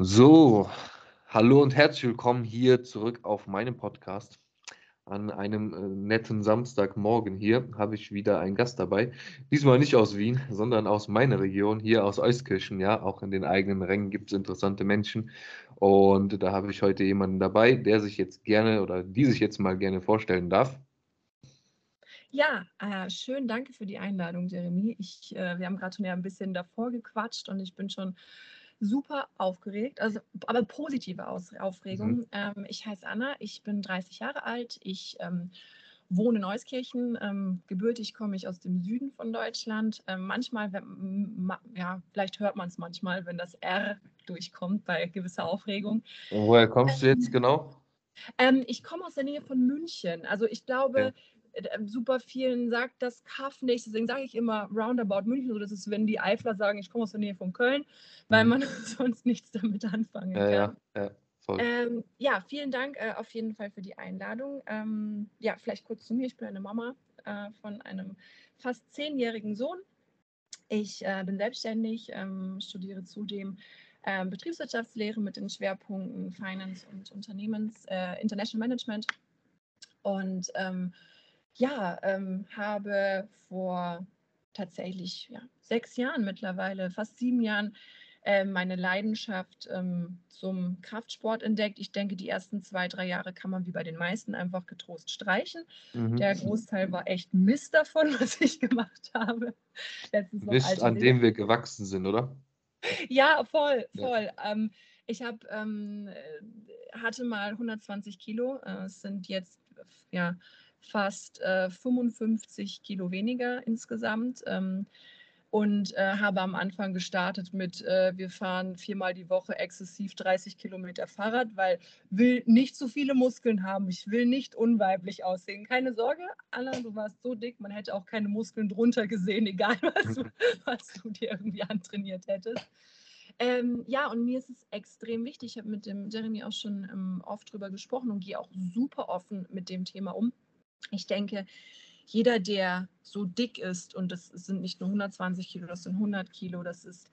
So, hallo und herzlich willkommen hier zurück auf meinem Podcast. An einem äh, netten Samstagmorgen hier habe ich wieder einen Gast dabei. Diesmal nicht aus Wien, sondern aus meiner Region, hier aus Euskirchen. Ja, auch in den eigenen Rängen gibt es interessante Menschen. Und da habe ich heute jemanden dabei, der sich jetzt gerne oder die sich jetzt mal gerne vorstellen darf. Ja, äh, schön, danke für die Einladung, Jeremy. Ich, äh, wir haben gerade schon ja ein bisschen davor gequatscht und ich bin schon super aufgeregt, also aber positive Aus Aufregung. Mhm. Ähm, ich heiße Anna, ich bin 30 Jahre alt, ich ähm, wohne in Euskirchen. Ähm, gebürtig komme ich aus dem Süden von Deutschland. Ähm, manchmal, wenn, ja, vielleicht hört man es manchmal, wenn das R durchkommt bei gewisser Aufregung. Und woher kommst du jetzt ähm, genau? Ähm, ich komme aus der Nähe von München. Also ich glaube, ja. Äh, super vielen sagt das Kaff nicht. Deswegen sage ich immer Roundabout München. So, das ist, wenn die Eifler sagen, ich komme aus der Nähe von Köln, weil mhm. man sonst nichts damit anfangen kann. Ja, ja. Ähm, ja vielen Dank äh, auf jeden Fall für die Einladung. Ähm, ja, vielleicht kurz zu mir. Ich bin eine Mama äh, von einem fast zehnjährigen Sohn. Ich äh, bin selbstständig, ähm, studiere zudem ähm, Betriebswirtschaftslehre mit den Schwerpunkten Finance und Unternehmens, äh, International Management. Und ähm, ja, ähm, habe vor tatsächlich ja, sechs Jahren mittlerweile, fast sieben Jahren, äh, meine Leidenschaft ähm, zum Kraftsport entdeckt. Ich denke, die ersten zwei, drei Jahre kann man wie bei den meisten einfach getrost streichen. Mhm. Der Großteil war echt Mist davon, was ich gemacht habe. Mist, an dem wir gewachsen sind, oder? Ja, voll, voll. Ja. Ähm, ich hab, ähm, äh, hatte mal 120 Kilo. Äh, es sind jetzt ja fast äh, 55 Kilo weniger insgesamt. Ähm, und äh, habe am Anfang gestartet mit, äh, wir fahren viermal die Woche exzessiv 30 Kilometer Fahrrad, weil will nicht so viele Muskeln haben. Ich will nicht unweiblich aussehen. Keine Sorge, Anna, du warst so dick, man hätte auch keine Muskeln drunter gesehen, egal was du, was du dir irgendwie antrainiert hättest. Ähm, ja, und mir ist es extrem wichtig. Ich habe mit dem Jeremy auch schon ähm, oft drüber gesprochen und gehe auch super offen mit dem Thema um ich denke, jeder, der so dick ist, und das sind nicht nur 120 Kilo, das sind 100 Kilo, das ist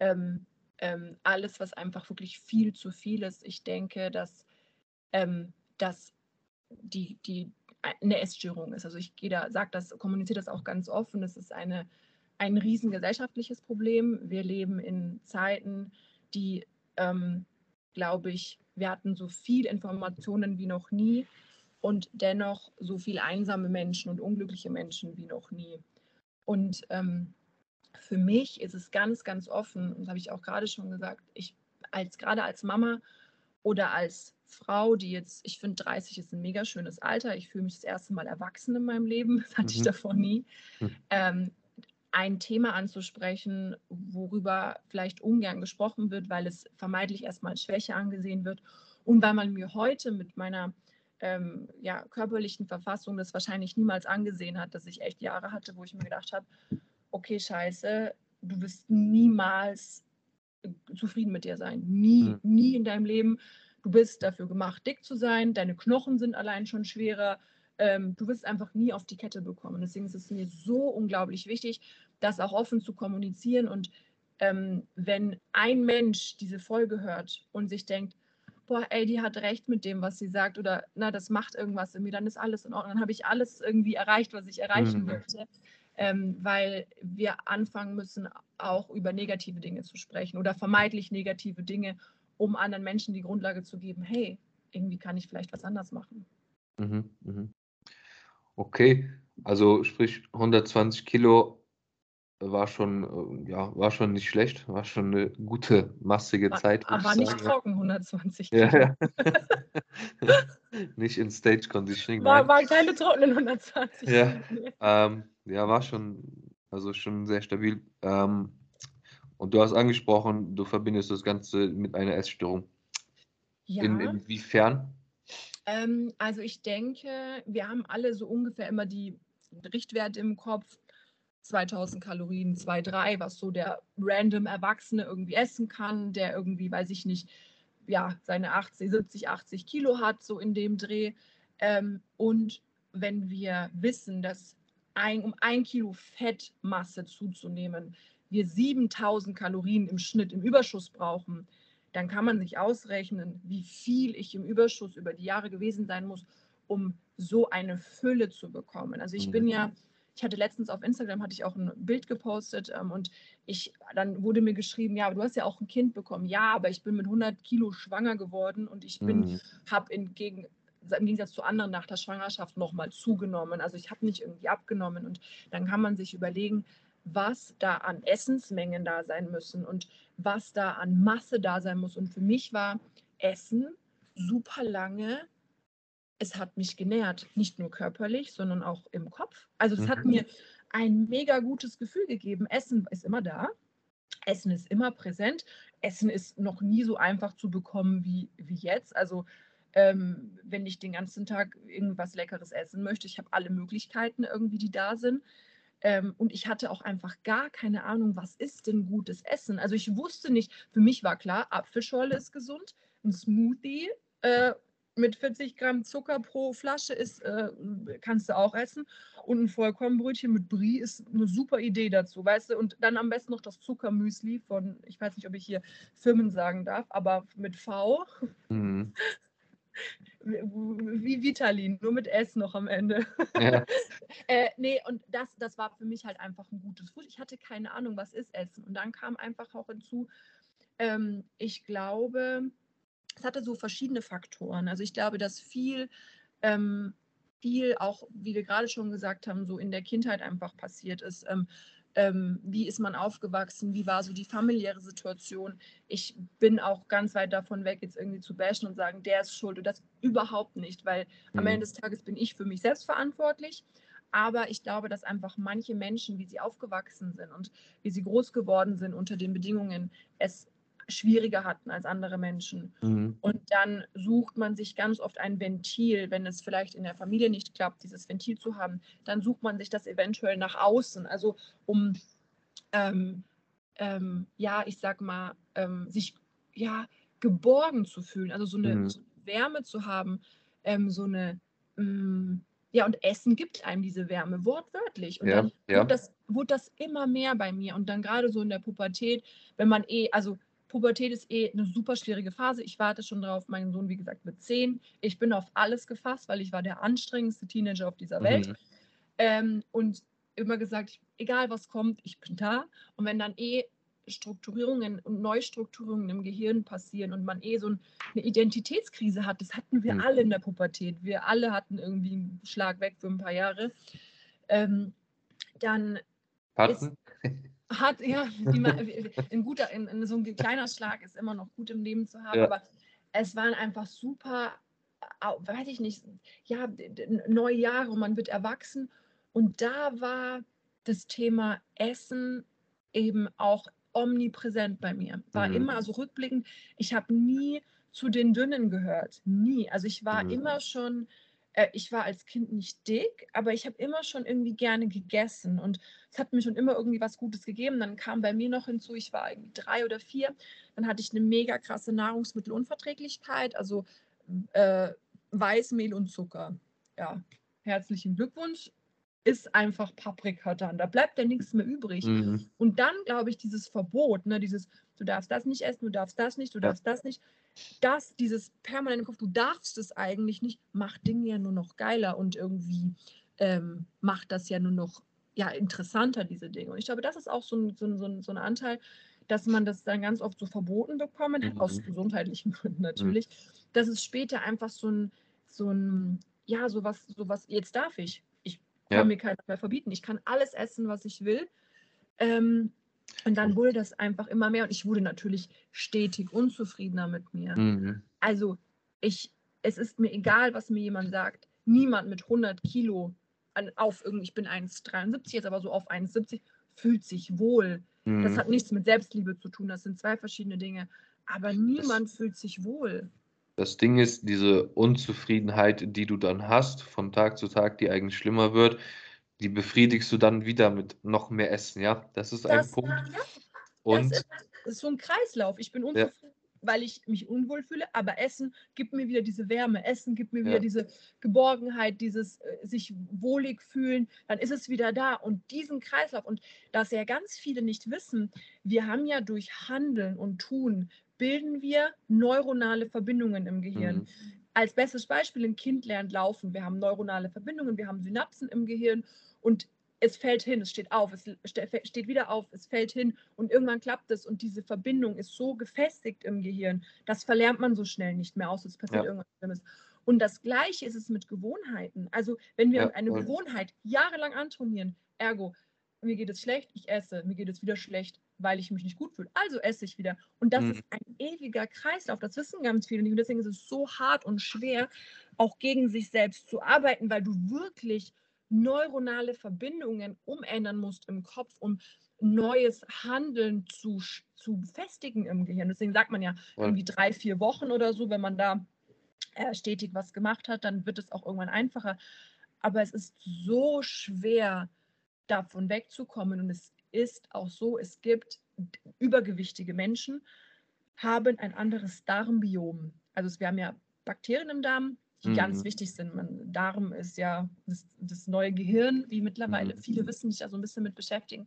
ähm, ähm, alles, was einfach wirklich viel zu viel ist. Ich denke, dass, ähm, dass die, die eine Essstörung ist. Also ich gehe da, sage das, kommuniziere das auch ganz offen. Es ist eine, ein riesengesellschaftliches Problem. Wir leben in Zeiten, die, ähm, glaube ich, wir hatten so viel Informationen wie noch nie und dennoch so viel einsame Menschen und unglückliche Menschen wie noch nie. Und ähm, für mich ist es ganz, ganz offen, und das habe ich auch gerade schon gesagt, ich als gerade als Mama oder als Frau, die jetzt, ich finde 30 ist ein mega schönes Alter, ich fühle mich das erste Mal erwachsen in meinem Leben, das hatte mhm. ich davor nie, mhm. ähm, ein Thema anzusprechen, worüber vielleicht ungern gesprochen wird, weil es vermeintlich erstmal als Schwäche angesehen wird und weil man mir heute mit meiner ähm, ja, körperlichen Verfassung das wahrscheinlich niemals angesehen hat, dass ich echt Jahre hatte, wo ich mir gedacht habe, okay, scheiße, du wirst niemals zufrieden mit dir sein. Nie, mhm. nie in deinem Leben. Du bist dafür gemacht, dick zu sein. Deine Knochen sind allein schon schwerer. Ähm, du wirst einfach nie auf die Kette bekommen. Deswegen ist es mir so unglaublich wichtig, das auch offen zu kommunizieren. Und ähm, wenn ein Mensch diese Folge hört und sich denkt, boah, ey, die hat recht mit dem, was sie sagt oder na, das macht irgendwas in mir, dann ist alles in Ordnung, dann habe ich alles irgendwie erreicht, was ich erreichen mhm. wollte. Ähm, weil wir anfangen müssen, auch über negative Dinge zu sprechen oder vermeintlich negative Dinge, um anderen Menschen die Grundlage zu geben, hey, irgendwie kann ich vielleicht was anders machen. Mhm, mh. Okay, also sprich 120 Kilo war schon, äh, ja, war schon nicht schlecht, war schon eine gute, massige war, Zeit. Aber nicht trocken, 120 Kilo. Ja, ja. nicht in Stage Conditioning. War, waren keine trockenen 120 ja, ähm, ja, war schon, also schon sehr stabil. Ähm, und du hast angesprochen, du verbindest das Ganze mit einer Essstörung. Ja. In, inwiefern? Ähm, also ich denke, wir haben alle so ungefähr immer die Richtwerte im Kopf, 2000 Kalorien, 2, 3, was so der random Erwachsene irgendwie essen kann, der irgendwie, weiß ich nicht, ja, seine 80, 70, 80 Kilo hat, so in dem Dreh. Ähm, und wenn wir wissen, dass ein, um ein Kilo Fettmasse zuzunehmen, wir 7000 Kalorien im Schnitt im Überschuss brauchen, dann kann man sich ausrechnen, wie viel ich im Überschuss über die Jahre gewesen sein muss, um so eine Fülle zu bekommen. Also ich bin ja, mhm. Ich hatte letztens auf Instagram hatte ich auch ein Bild gepostet ähm, und ich, dann wurde mir geschrieben, ja, aber du hast ja auch ein Kind bekommen. Ja, aber ich bin mit 100 Kilo schwanger geworden und ich bin, mhm. habe entgegen im Gegensatz zu anderen nach der Schwangerschaft nochmal zugenommen. Also ich habe nicht irgendwie abgenommen und dann kann man sich überlegen, was da an Essensmengen da sein müssen und was da an Masse da sein muss. Und für mich war Essen super lange, es hat mich genährt, nicht nur körperlich, sondern auch im Kopf. Also es mhm. hat mir ein mega gutes Gefühl gegeben. Essen ist immer da. Essen ist immer präsent. Essen ist noch nie so einfach zu bekommen wie, wie jetzt. Also ähm, wenn ich den ganzen Tag irgendwas Leckeres essen möchte, ich habe alle Möglichkeiten irgendwie, die da sind. Ähm, und ich hatte auch einfach gar keine Ahnung, was ist denn gutes Essen. Also ich wusste nicht, für mich war klar, Apfelschorle ist gesund, ein Smoothie äh, mit 40 Gramm Zucker pro Flasche ist, äh, kannst du auch essen. Und ein Vollkornbrötchen mit Brie ist eine super Idee dazu, weißt du? Und dann am besten noch das Zuckermüsli von, ich weiß nicht, ob ich hier Firmen sagen darf, aber mit V. Mhm. wie Vitalin, nur mit S noch am Ende. Ja. äh, nee, und das, das war für mich halt einfach ein gutes Food. Ich hatte keine Ahnung, was ist Essen. Und dann kam einfach auch hinzu, ähm, ich glaube, es hatte so verschiedene Faktoren. Also ich glaube, dass viel, ähm, viel auch, wie wir gerade schon gesagt haben, so in der Kindheit einfach passiert ist. Ähm, ähm, wie ist man aufgewachsen, wie war so die familiäre Situation. Ich bin auch ganz weit davon weg, jetzt irgendwie zu bashen und sagen, der ist schuld und das überhaupt nicht, weil mhm. am Ende des Tages bin ich für mich selbst verantwortlich. Aber ich glaube, dass einfach manche Menschen, wie sie aufgewachsen sind und wie sie groß geworden sind unter den Bedingungen, es schwieriger hatten als andere Menschen. Mhm. Und dann sucht man sich ganz oft ein Ventil, wenn es vielleicht in der Familie nicht klappt, dieses Ventil zu haben, dann sucht man sich das eventuell nach außen, also um, ähm, ähm, ja, ich sag mal, ähm, sich ja geborgen zu fühlen, also so eine, mhm. so Wärme zu haben, ähm, so eine, mm, ja, und Essen gibt einem diese Wärme, wortwörtlich. Und ja, dann ja. Wurde, das, wurde das immer mehr bei mir. Und dann gerade so in der Pubertät, wenn man eh, also Pubertät ist eh eine super schwierige Phase. Ich warte schon drauf. Mein Sohn, wie gesagt, mit zehn. Ich bin auf alles gefasst, weil ich war der anstrengendste Teenager auf dieser Welt. Mhm. Ähm, und immer gesagt, egal was kommt, ich bin da. Und wenn dann eh Strukturierungen und Neustrukturierungen im Gehirn passieren und man eh so eine Identitätskrise hat, das hatten wir mhm. alle in der Pubertät. Wir alle hatten irgendwie einen Schlag weg für ein paar Jahre. Ähm, dann Patzen? Hat, ja, ein guter, ein, ein, so ein kleiner Schlag ist immer noch gut im Leben zu haben, ja. aber es waren einfach super, weiß ich nicht, ja, neue Jahre und man wird erwachsen und da war das Thema Essen eben auch omnipräsent bei mir. War mhm. immer, also rückblickend, ich habe nie zu den Dünnen gehört, nie. Also ich war mhm. immer schon äh, ich war als Kind nicht dick, aber ich habe immer schon irgendwie gerne gegessen und es hat mir schon immer irgendwie was Gutes gegeben. Dann kam bei mir noch hinzu, ich war irgendwie drei oder vier, dann hatte ich eine mega krasse Nahrungsmittelunverträglichkeit, also äh, Weißmehl und Zucker. Ja, herzlichen Glückwunsch. Ist einfach Paprika dann. Da bleibt ja nichts mehr übrig. Mhm. Und dann, glaube ich, dieses Verbot, ne, dieses, du darfst das nicht essen, du darfst das nicht, du darfst das nicht das, dieses permanente Kopf, du darfst es eigentlich nicht, macht Dinge ja nur noch geiler und irgendwie ähm, macht das ja nur noch ja, interessanter, diese Dinge. Und ich glaube, das ist auch so ein, so ein, so ein Anteil, dass man das dann ganz oft so verboten bekommen hat, mhm. aus gesundheitlichen Gründen natürlich, mhm. dass es später einfach so ein, so ein, ja, sowas, sowas, jetzt darf ich. Ich kann ja. mir keiner mehr verbieten. Ich kann alles essen, was ich will. Ähm, und dann wurde das einfach immer mehr und ich wurde natürlich stetig unzufriedener mit mir. Mhm. Also ich, es ist mir egal, was mir jemand sagt. Niemand mit 100 Kilo an, auf irgendwie, ich bin 1,73 jetzt, aber so auf 1,70 fühlt sich wohl. Mhm. Das hat nichts mit Selbstliebe zu tun, das sind zwei verschiedene Dinge. Aber niemand das, fühlt sich wohl. Das Ding ist, diese Unzufriedenheit, die du dann hast, von Tag zu Tag, die eigentlich schlimmer wird, die befriedigst du dann wieder mit noch mehr Essen, ja? Das ist das, ein Punkt. Ja, und das ist, das so ein Kreislauf. Ich bin unzufrieden, ja. weil ich mich unwohl fühle, aber Essen gibt mir wieder diese Wärme, Essen gibt mir wieder ja. diese Geborgenheit, dieses äh, sich wohlig fühlen, dann ist es wieder da. Und diesen Kreislauf, und dass ja ganz viele nicht wissen, wir haben ja durch Handeln und Tun bilden wir neuronale Verbindungen im Gehirn. Mhm. Als bestes Beispiel, ein Kind lernt laufen. Wir haben neuronale Verbindungen, wir haben Synapsen im Gehirn und es fällt hin, es steht auf, es steht wieder auf, es fällt hin und irgendwann klappt es und diese Verbindung ist so gefestigt im Gehirn, das verlernt man so schnell nicht mehr aus, es passiert ja. irgendwas Schlimmes. Und das Gleiche ist es mit Gewohnheiten. Also wenn wir ja, eine Gewohnheit jahrelang antrainieren, ergo, mir geht es schlecht, ich esse, mir geht es wieder schlecht, weil ich mich nicht gut fühle, also esse ich wieder. Und das mhm. ist ein ewiger Kreislauf, das wissen ganz viele nicht. Und deswegen ist es so hart und schwer, auch gegen sich selbst zu arbeiten, weil du wirklich neuronale Verbindungen umändern musst im Kopf, um neues Handeln zu, zu festigen im Gehirn. Deswegen sagt man ja irgendwie drei, vier Wochen oder so, wenn man da äh, stetig was gemacht hat, dann wird es auch irgendwann einfacher. Aber es ist so schwer, davon wegzukommen. Und es ist auch so, es gibt übergewichtige Menschen, haben ein anderes Darmbiom. Also wir haben ja Bakterien im Darm, die mhm. ganz wichtig sind. Man, Darm ist ja das, das, neue Gehirn, wie mittlerweile mhm. viele wissen, sich da so ein bisschen mit beschäftigen.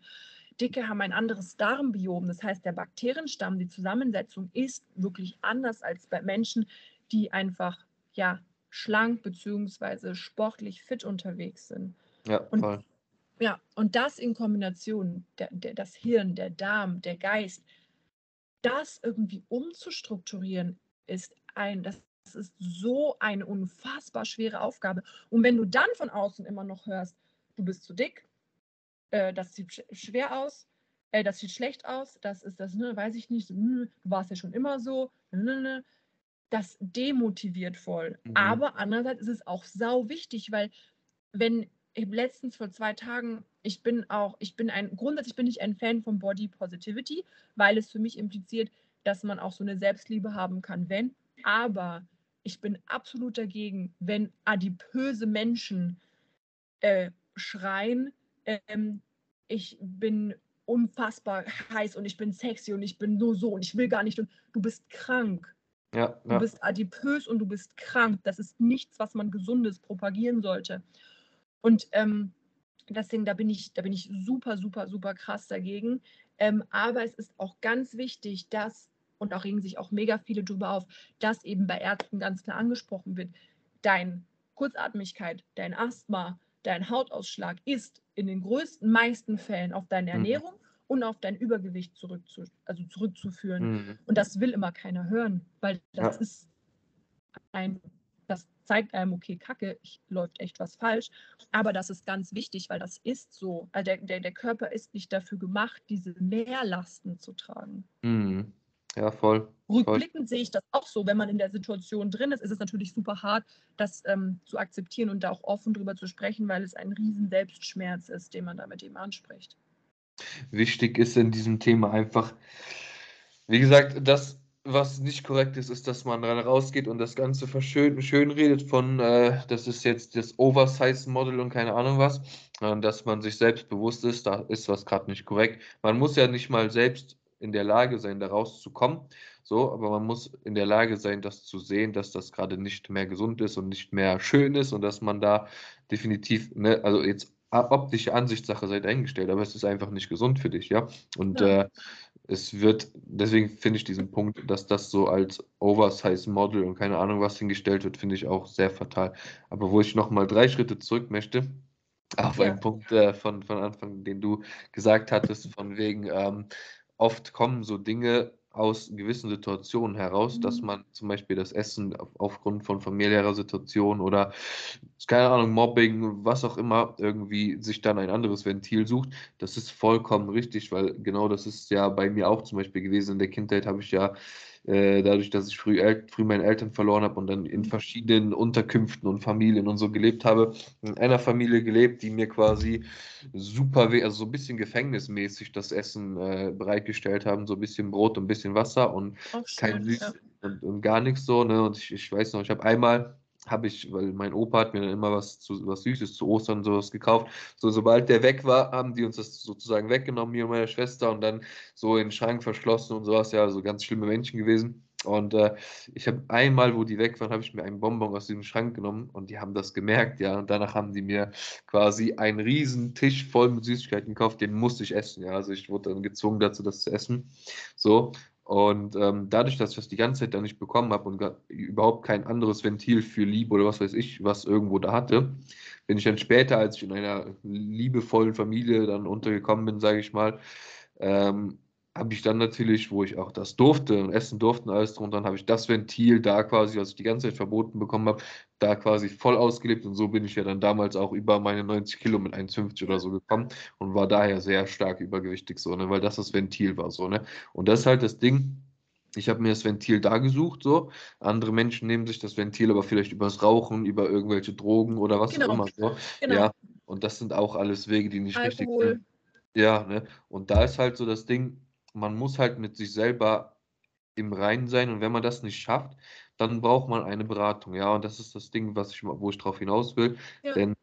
Dicke haben ein anderes Darmbiom. Das heißt, der Bakterienstamm, die Zusammensetzung ist wirklich anders als bei Menschen, die einfach ja schlank bzw. sportlich fit unterwegs sind. Ja, und, voll. Ja, und das in Kombination, der, der, das Hirn, der Darm, der Geist, das irgendwie umzustrukturieren, ist ein, das ist so eine unfassbar schwere Aufgabe. Und wenn du dann von außen immer noch hörst, du bist zu dick, äh, das sieht schwer aus, äh, das sieht schlecht aus, das ist das, ne, weiß ich nicht, hm, du warst ja schon immer so, ne, ne, ne, das demotiviert voll. Mhm. Aber andererseits ist es auch sau wichtig, weil wenn ich letztens vor zwei Tagen, ich bin auch, ich bin ein, grundsätzlich bin ich ein Fan von Body Positivity, weil es für mich impliziert, dass man auch so eine Selbstliebe haben kann, wenn. Aber ich bin absolut dagegen, wenn adipöse Menschen äh, schreien, ähm, ich bin unfassbar heiß und ich bin sexy und ich bin nur so und ich will gar nicht und du bist krank. Ja, ja. Du bist adipös und du bist krank. Das ist nichts, was man Gesundes propagieren sollte. Und ähm, deswegen, da bin ich, da bin ich super, super, super krass dagegen. Ähm, aber es ist auch ganz wichtig, dass, und da regen sich auch mega viele drüber auf, dass eben bei Ärzten ganz klar angesprochen wird, dein Kurzatmigkeit, dein Asthma, dein Hautausschlag ist in den größten, meisten Fällen auf deine mhm. Ernährung mhm. und auf dein Übergewicht zurückzu, also zurückzuführen. Mhm. Und das will immer keiner hören, weil das ja. ist ein das zeigt einem, okay, Kacke, ich, läuft echt was falsch. Aber das ist ganz wichtig, weil das ist so. Also der, der, der Körper ist nicht dafür gemacht, diese Mehrlasten zu tragen. Mhm. Ja, voll. Rückblickend sehe ich das auch so. Wenn man in der Situation drin ist, ist es natürlich super hart, das ähm, zu akzeptieren und da auch offen drüber zu sprechen, weil es ein riesen Selbstschmerz ist, den man da mit ihm anspricht. Wichtig ist in diesem Thema einfach, wie gesagt, dass was nicht korrekt ist, ist, dass man dann rausgeht und das Ganze verschön, schön redet von, äh, das ist jetzt das Oversize-Model und keine Ahnung was, äh, dass man sich selbst bewusst ist, da ist was gerade nicht korrekt. Man muss ja nicht mal selbst in der Lage sein, da rauszukommen, so, aber man muss in der Lage sein, das zu sehen, dass das gerade nicht mehr gesund ist und nicht mehr schön ist und dass man da definitiv, ne, also jetzt optische Ansichtssache sei eingestellt, aber es ist einfach nicht gesund für dich, ja. Und ja. Äh, es wird, deswegen finde ich diesen Punkt, dass das so als Oversize-Model und keine Ahnung was hingestellt wird, finde ich auch sehr fatal. Aber wo ich nochmal drei Schritte zurück möchte, auf ja. einen Punkt äh, von, von Anfang, den du gesagt hattest, von wegen, ähm, oft kommen so Dinge aus gewissen Situationen heraus, mhm. dass man zum Beispiel das Essen auf, aufgrund von familiärer Situation oder keine Ahnung, Mobbing, was auch immer, irgendwie sich dann ein anderes Ventil sucht. Das ist vollkommen richtig, weil genau das ist ja bei mir auch zum Beispiel gewesen. In der Kindheit habe ich ja äh, dadurch, dass ich früh, früh meine Eltern verloren habe und dann in mhm. verschiedenen Unterkünften und Familien und so gelebt habe, in einer Familie gelebt, die mir quasi super, also so ein bisschen gefängnismäßig das Essen äh, bereitgestellt haben, so ein bisschen Brot und ein bisschen Wasser und kein Süß ja. und, und, gar nichts so. Ne? Und ich, ich weiß noch, ich habe einmal habe ich, weil mein Opa hat mir dann immer was, zu, was Süßes zu Ostern sowas gekauft. So, sobald der weg war, haben die uns das sozusagen weggenommen, mir und meine Schwester, und dann so in den Schrank verschlossen und sowas. Ja, so ganz schlimme Menschen gewesen. Und äh, ich habe einmal, wo die weg waren, habe ich mir einen Bonbon aus diesem Schrank genommen und die haben das gemerkt, ja. Und danach haben die mir quasi einen riesen Tisch voll mit Süßigkeiten gekauft, den musste ich essen, ja. Also ich wurde dann gezwungen dazu, das zu essen. So. Und ähm, dadurch, dass ich das die ganze Zeit dann nicht bekommen habe und überhaupt kein anderes Ventil für Liebe oder was weiß ich, was irgendwo da hatte, bin ich dann später, als ich in einer liebevollen Familie dann untergekommen bin, sage ich mal, ähm, habe ich dann natürlich, wo ich auch das durfte und essen durfte und alles drunter, dann habe ich das Ventil da quasi, was ich die ganze Zeit verboten bekommen habe, da quasi voll ausgelebt und so bin ich ja dann damals auch über meine 90 Kilo mit 1,50 oder so gekommen und war daher sehr stark übergewichtig so, ne, weil das das Ventil war so, ne. Und das ist halt das Ding, ich habe mir das Ventil da gesucht, so. Andere Menschen nehmen sich das Ventil aber vielleicht übers Rauchen, über irgendwelche Drogen oder was genau. auch immer so. Genau. Ja, und das sind auch alles Wege, die nicht Alkohol. richtig sind. Ja, ne? Und da ist halt so das Ding, man muss halt mit sich selber im Reinen sein und wenn man das nicht schafft, dann braucht man eine Beratung, ja, und das ist das Ding, was ich, wo ich drauf hinaus will, ja. denn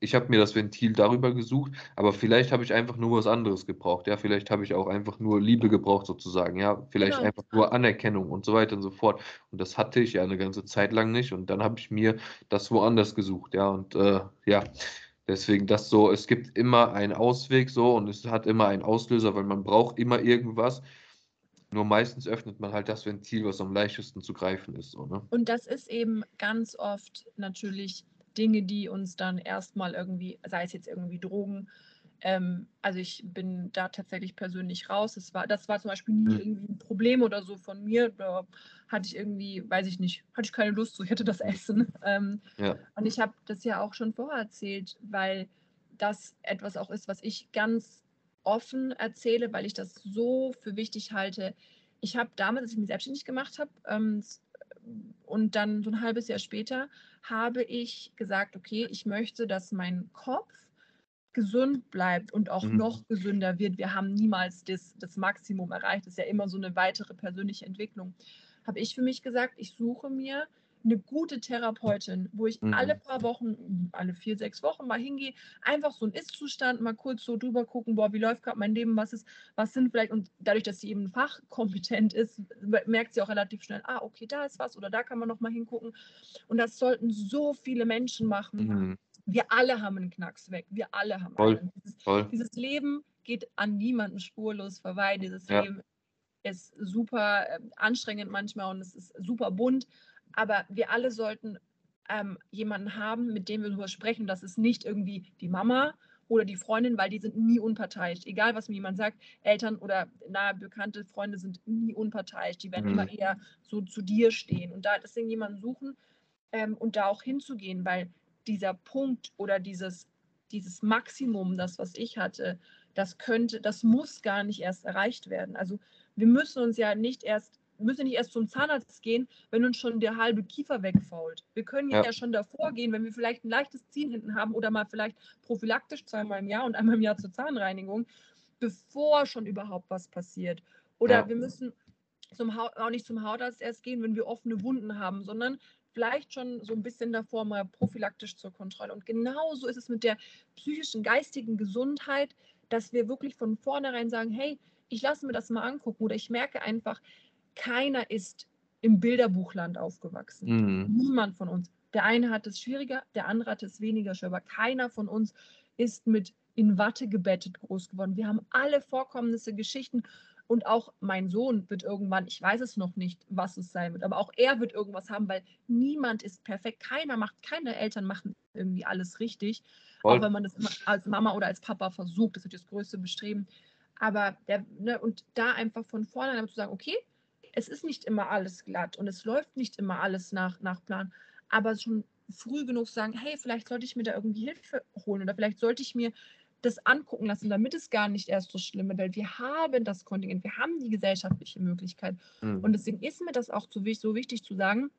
ich habe mir das Ventil darüber gesucht, aber vielleicht habe ich einfach nur was anderes gebraucht, ja, vielleicht habe ich auch einfach nur Liebe gebraucht sozusagen, ja, vielleicht genau. einfach nur Anerkennung und so weiter und so fort und das hatte ich ja eine ganze Zeit lang nicht und dann habe ich mir das woanders gesucht, ja, und äh, ja, Deswegen das so, es gibt immer einen Ausweg so und es hat immer einen Auslöser, weil man braucht immer irgendwas. Nur meistens öffnet man halt das Ventil, was am leichtesten zu greifen ist. So, ne? Und das ist eben ganz oft natürlich Dinge, die uns dann erstmal irgendwie, sei es jetzt irgendwie Drogen, ähm, also ich bin da tatsächlich persönlich raus. Das war, das war zum Beispiel nie mhm. irgendwie ein Problem oder so von mir. Da hatte ich irgendwie, weiß ich nicht, hatte ich keine Lust, so ich hätte das Essen. Ähm, ja. Und ich habe das ja auch schon vorher erzählt, weil das etwas auch ist, was ich ganz offen erzähle, weil ich das so für wichtig halte. Ich habe damals, als ich mich selbstständig gemacht habe, ähm, und dann so ein halbes Jahr später habe ich gesagt, okay, ich möchte, dass mein Kopf gesund bleibt und auch mhm. noch gesünder wird. Wir haben niemals das, das Maximum erreicht. Das ist ja immer so eine weitere persönliche Entwicklung. Habe ich für mich gesagt, ich suche mir eine gute Therapeutin, wo ich mhm. alle paar Wochen, alle vier, sechs Wochen mal hingehe, einfach so ein Ist-Zustand, mal kurz so drüber gucken, boah, wie läuft gerade mein Leben, was ist, was sind vielleicht, und dadurch, dass sie eben fachkompetent ist, merkt sie auch relativ schnell, ah, okay, da ist was oder da kann man noch mal hingucken. Und das sollten so viele Menschen machen. Mhm wir alle haben einen Knacks weg. Wir alle haben voll, einen. Dieses, voll. dieses, Leben geht an niemanden spurlos vorbei. Dieses ja. Leben ist super äh, anstrengend manchmal und es ist super bunt. Aber wir alle sollten ähm, jemanden haben, mit dem wir darüber sprechen. Das ist nicht irgendwie die Mama oder die Freundin, weil die sind nie unparteiisch. Egal, was mir jemand sagt, Eltern oder nahe bekannte Freunde sind nie unparteiisch. Die werden mhm. immer eher so zu dir stehen. Und da deswegen jemanden suchen ähm, und da auch hinzugehen, weil dieser Punkt oder dieses, dieses Maximum, das, was ich hatte, das könnte, das muss gar nicht erst erreicht werden. Also wir müssen uns ja nicht erst, müssen nicht erst zum Zahnarzt gehen, wenn uns schon der halbe Kiefer wegfault. Wir können ja, ja schon davor gehen, wenn wir vielleicht ein leichtes Ziehen hinten haben oder mal vielleicht prophylaktisch zweimal im Jahr und einmal im Jahr zur Zahnreinigung, bevor schon überhaupt was passiert. Oder ja. wir müssen zum auch nicht zum Hautarzt erst gehen, wenn wir offene Wunden haben, sondern vielleicht schon so ein bisschen davor mal prophylaktisch zur Kontrolle. Und genauso ist es mit der psychischen, geistigen Gesundheit, dass wir wirklich von vornherein sagen, hey, ich lasse mir das mal angucken oder ich merke einfach, keiner ist im Bilderbuchland aufgewachsen. Mhm. Niemand von uns. Der eine hat es schwieriger, der andere hat es weniger schwer, aber keiner von uns ist mit in Watte gebettet groß geworden. Wir haben alle Vorkommnisse, Geschichten und auch mein Sohn wird irgendwann, ich weiß es noch nicht, was es sein wird, aber auch er wird irgendwas haben, weil niemand ist perfekt. Keiner macht, keine Eltern machen irgendwie alles richtig. Voll. Auch wenn man das als Mama oder als Papa versucht, das ist das größte Bestreben. Aber der, ne, und da einfach von vornherein zu sagen, okay, es ist nicht immer alles glatt und es läuft nicht immer alles nach, nach Plan, aber schon früh genug sagen, hey, vielleicht sollte ich mir da irgendwie Hilfe holen oder vielleicht sollte ich mir das angucken lassen, damit es gar nicht erst so schlimm wird, weil wir haben das Kontingent, wir haben die gesellschaftliche Möglichkeit. Mhm. Und deswegen ist mir das auch so wichtig zu sagen,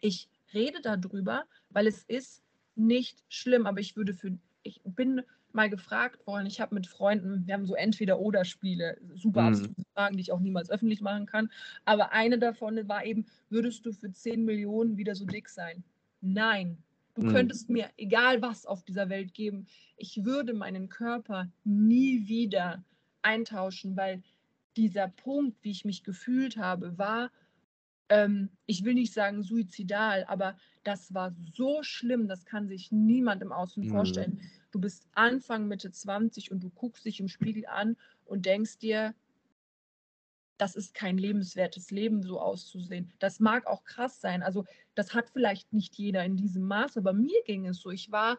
ich rede darüber, weil es ist nicht schlimm, aber ich würde für, ich bin mal gefragt worden, ich habe mit Freunden, wir haben so Entweder-Oder-Spiele, super mhm. abstruse Fragen, die ich auch niemals öffentlich machen kann, aber eine davon war eben, würdest du für 10 Millionen wieder so dick sein? Nein, Du mhm. könntest mir egal was auf dieser Welt geben. Ich würde meinen Körper nie wieder eintauschen, weil dieser Punkt, wie ich mich gefühlt habe, war, ähm, ich will nicht sagen suizidal, aber das war so schlimm, das kann sich niemand im Außen mhm. vorstellen. Du bist Anfang, Mitte 20 und du guckst dich im Spiegel an und denkst dir, das ist kein lebenswertes Leben, so auszusehen. Das mag auch krass sein. Also das hat vielleicht nicht jeder in diesem Maß, aber mir ging es so. Ich war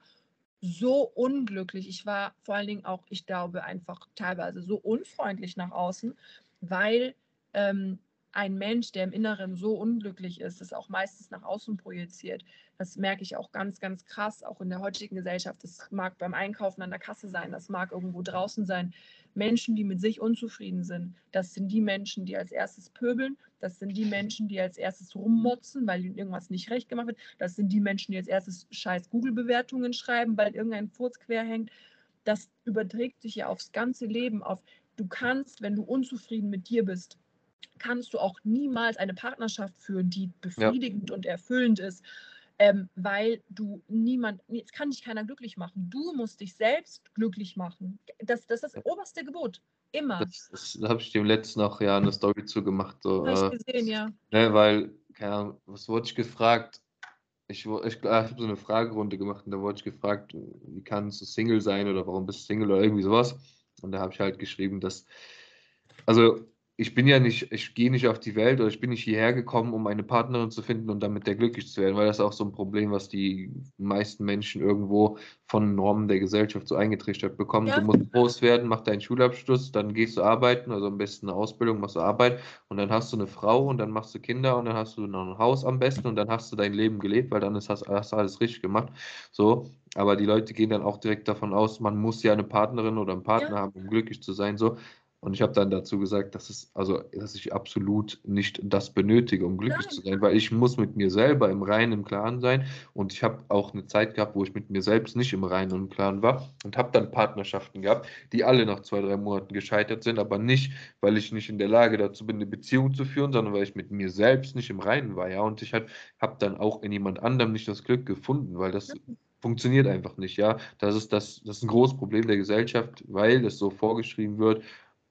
so unglücklich. Ich war vor allen Dingen auch, ich glaube, einfach teilweise so unfreundlich nach außen, weil ähm, ein Mensch, der im Inneren so unglücklich ist, das auch meistens nach außen projiziert. Das merke ich auch ganz, ganz krass, auch in der heutigen Gesellschaft. Das mag beim Einkaufen an der Kasse sein, das mag irgendwo draußen sein. Menschen, die mit sich unzufrieden sind, das sind die Menschen, die als erstes pöbeln. Das sind die Menschen, die als erstes rummotzen, weil ihnen irgendwas nicht recht gemacht wird. Das sind die Menschen, die als erstes scheiß Google-Bewertungen schreiben, weil irgendein Furz quer hängt. Das überträgt sich ja aufs ganze Leben. Auf du kannst, wenn du unzufrieden mit dir bist, kannst du auch niemals eine Partnerschaft führen, die befriedigend ja. und erfüllend ist, ähm, weil du niemand, jetzt kann dich keiner glücklich machen. Du musst dich selbst glücklich machen. Das, das ist das oberste Gebot. Immer. Das, das habe ich dem letzten auch ja eine Story zugemacht. So, habe ich äh, gesehen, ja. Ne, weil, keine Ahnung, was wurde ich gefragt? Ich, ich, ich habe so eine Fragerunde gemacht und da wurde ich gefragt, wie kannst du Single sein oder warum bist du Single oder irgendwie sowas. Und da habe ich halt geschrieben, dass, also ich bin ja nicht, ich gehe nicht auf die Welt oder ich bin nicht hierher gekommen, um eine Partnerin zu finden und damit der glücklich zu werden, weil das ist auch so ein Problem, was die meisten Menschen irgendwo von Normen der Gesellschaft so eingetrichtert bekommen. Ja. Du musst groß werden, mach deinen Schulabschluss, dann gehst du arbeiten, also am besten eine Ausbildung, machst du Arbeit und dann hast du eine Frau und dann machst du Kinder und dann hast du noch ein Haus am besten und dann hast du dein Leben gelebt, weil dann ist, hast, hast du alles richtig gemacht. So, aber die Leute gehen dann auch direkt davon aus, man muss ja eine Partnerin oder einen Partner ja. haben, um glücklich zu sein. So, und ich habe dann dazu gesagt, dass es, also, dass ich absolut nicht das benötige, um glücklich Nein. zu sein, weil ich muss mit mir selber im Reinen, im Klaren sein. Und ich habe auch eine Zeit gehabt, wo ich mit mir selbst nicht im Reinen und im Klaren war und habe dann Partnerschaften gehabt, die alle nach zwei, drei Monaten gescheitert sind, aber nicht, weil ich nicht in der Lage dazu bin, eine Beziehung zu führen, sondern weil ich mit mir selbst nicht im Reinen war. Ja, und ich habe dann auch in jemand anderem nicht das Glück gefunden, weil das funktioniert einfach nicht, ja. Das ist das, das ist ein großes Problem der Gesellschaft, weil das so vorgeschrieben wird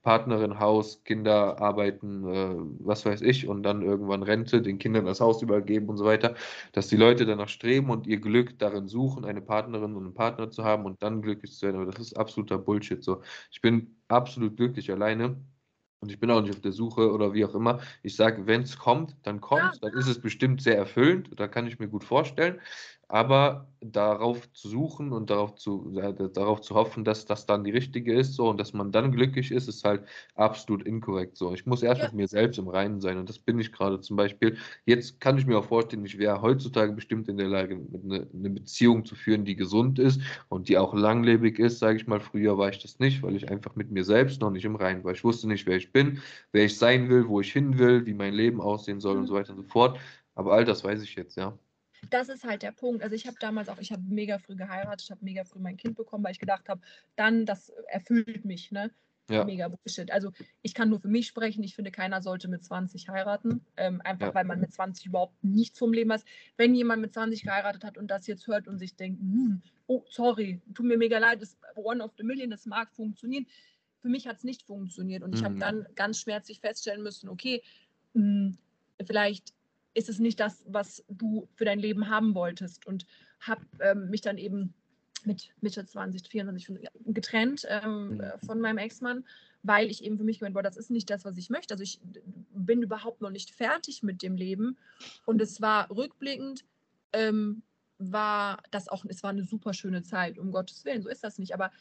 Partnerin, Haus, Kinder arbeiten, äh, was weiß ich, und dann irgendwann Rente, den Kindern das Haus übergeben und so weiter, dass die Leute danach streben und ihr Glück darin suchen, eine Partnerin und einen Partner zu haben und dann glücklich zu werden. Aber das ist absoluter Bullshit. So, ich bin absolut glücklich alleine. Und ich bin auch nicht auf der Suche oder wie auch immer. Ich sage, wenn es kommt, dann kommt. Dann ist es bestimmt sehr erfüllend. Da kann ich mir gut vorstellen. Aber darauf zu suchen und darauf zu, äh, darauf zu hoffen, dass das dann die richtige ist so und dass man dann glücklich ist, ist halt absolut inkorrekt so. Ich muss erst ja. mit mir selbst im Reinen sein und das bin ich gerade zum Beispiel. Jetzt kann ich mir auch vorstellen, ich wäre heutzutage bestimmt in der Lage, eine, eine Beziehung zu führen, die gesund ist und die auch langlebig ist, sage ich mal. Früher war ich das nicht, weil ich einfach mit mir selbst noch nicht im Reinen war. Ich wusste nicht, wer ich bin, wer ich sein will, wo ich hin will, wie mein Leben aussehen soll mhm. und so weiter und so fort. Aber all das weiß ich jetzt, ja das ist halt der Punkt. Also ich habe damals auch, ich habe mega früh geheiratet, ich habe mega früh mein Kind bekommen, weil ich gedacht habe, dann, das erfüllt mich, ne? Ja. Mega Bullshit. Also ich kann nur für mich sprechen. Ich finde, keiner sollte mit 20 heiraten. Ähm, einfach ja. weil man mit 20 überhaupt nichts vom Leben hat. Wenn jemand mit 20 geheiratet hat und das jetzt hört und sich denkt, hm, oh, sorry, tut mir mega leid, das One of the Million, das mag funktionieren. Für mich hat es nicht funktioniert. Und ich habe mhm. dann ganz schmerzlich feststellen müssen, okay, mh, hm, vielleicht ist es nicht das, was du für dein Leben haben wolltest. Und habe ähm, mich dann eben mit Mitte 20, 24 getrennt ähm, mhm. Äh, von meinem Ex-Mann, weil ich eben für mich gemeint habe, das ist nicht das, was ich möchte. Also ich bin überhaupt noch nicht fertig mit dem Leben. Und es war rückblickend, ähm, war das auch, es war eine super schöne Zeit, um Gottes Willen, so ist das nicht. Aber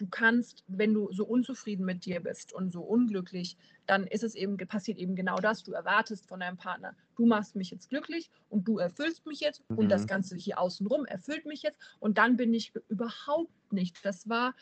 du kannst, wenn du so unzufrieden mit dir bist und so unglücklich, dann ist es eben, passiert eben genau das. Du erwartest von deinem Partner, du machst mich jetzt glücklich und du erfüllst mich jetzt mhm. und das mhm. Ganze hier außenrum erfüllt mich jetzt und dann bin ich überhaupt nicht. Das war,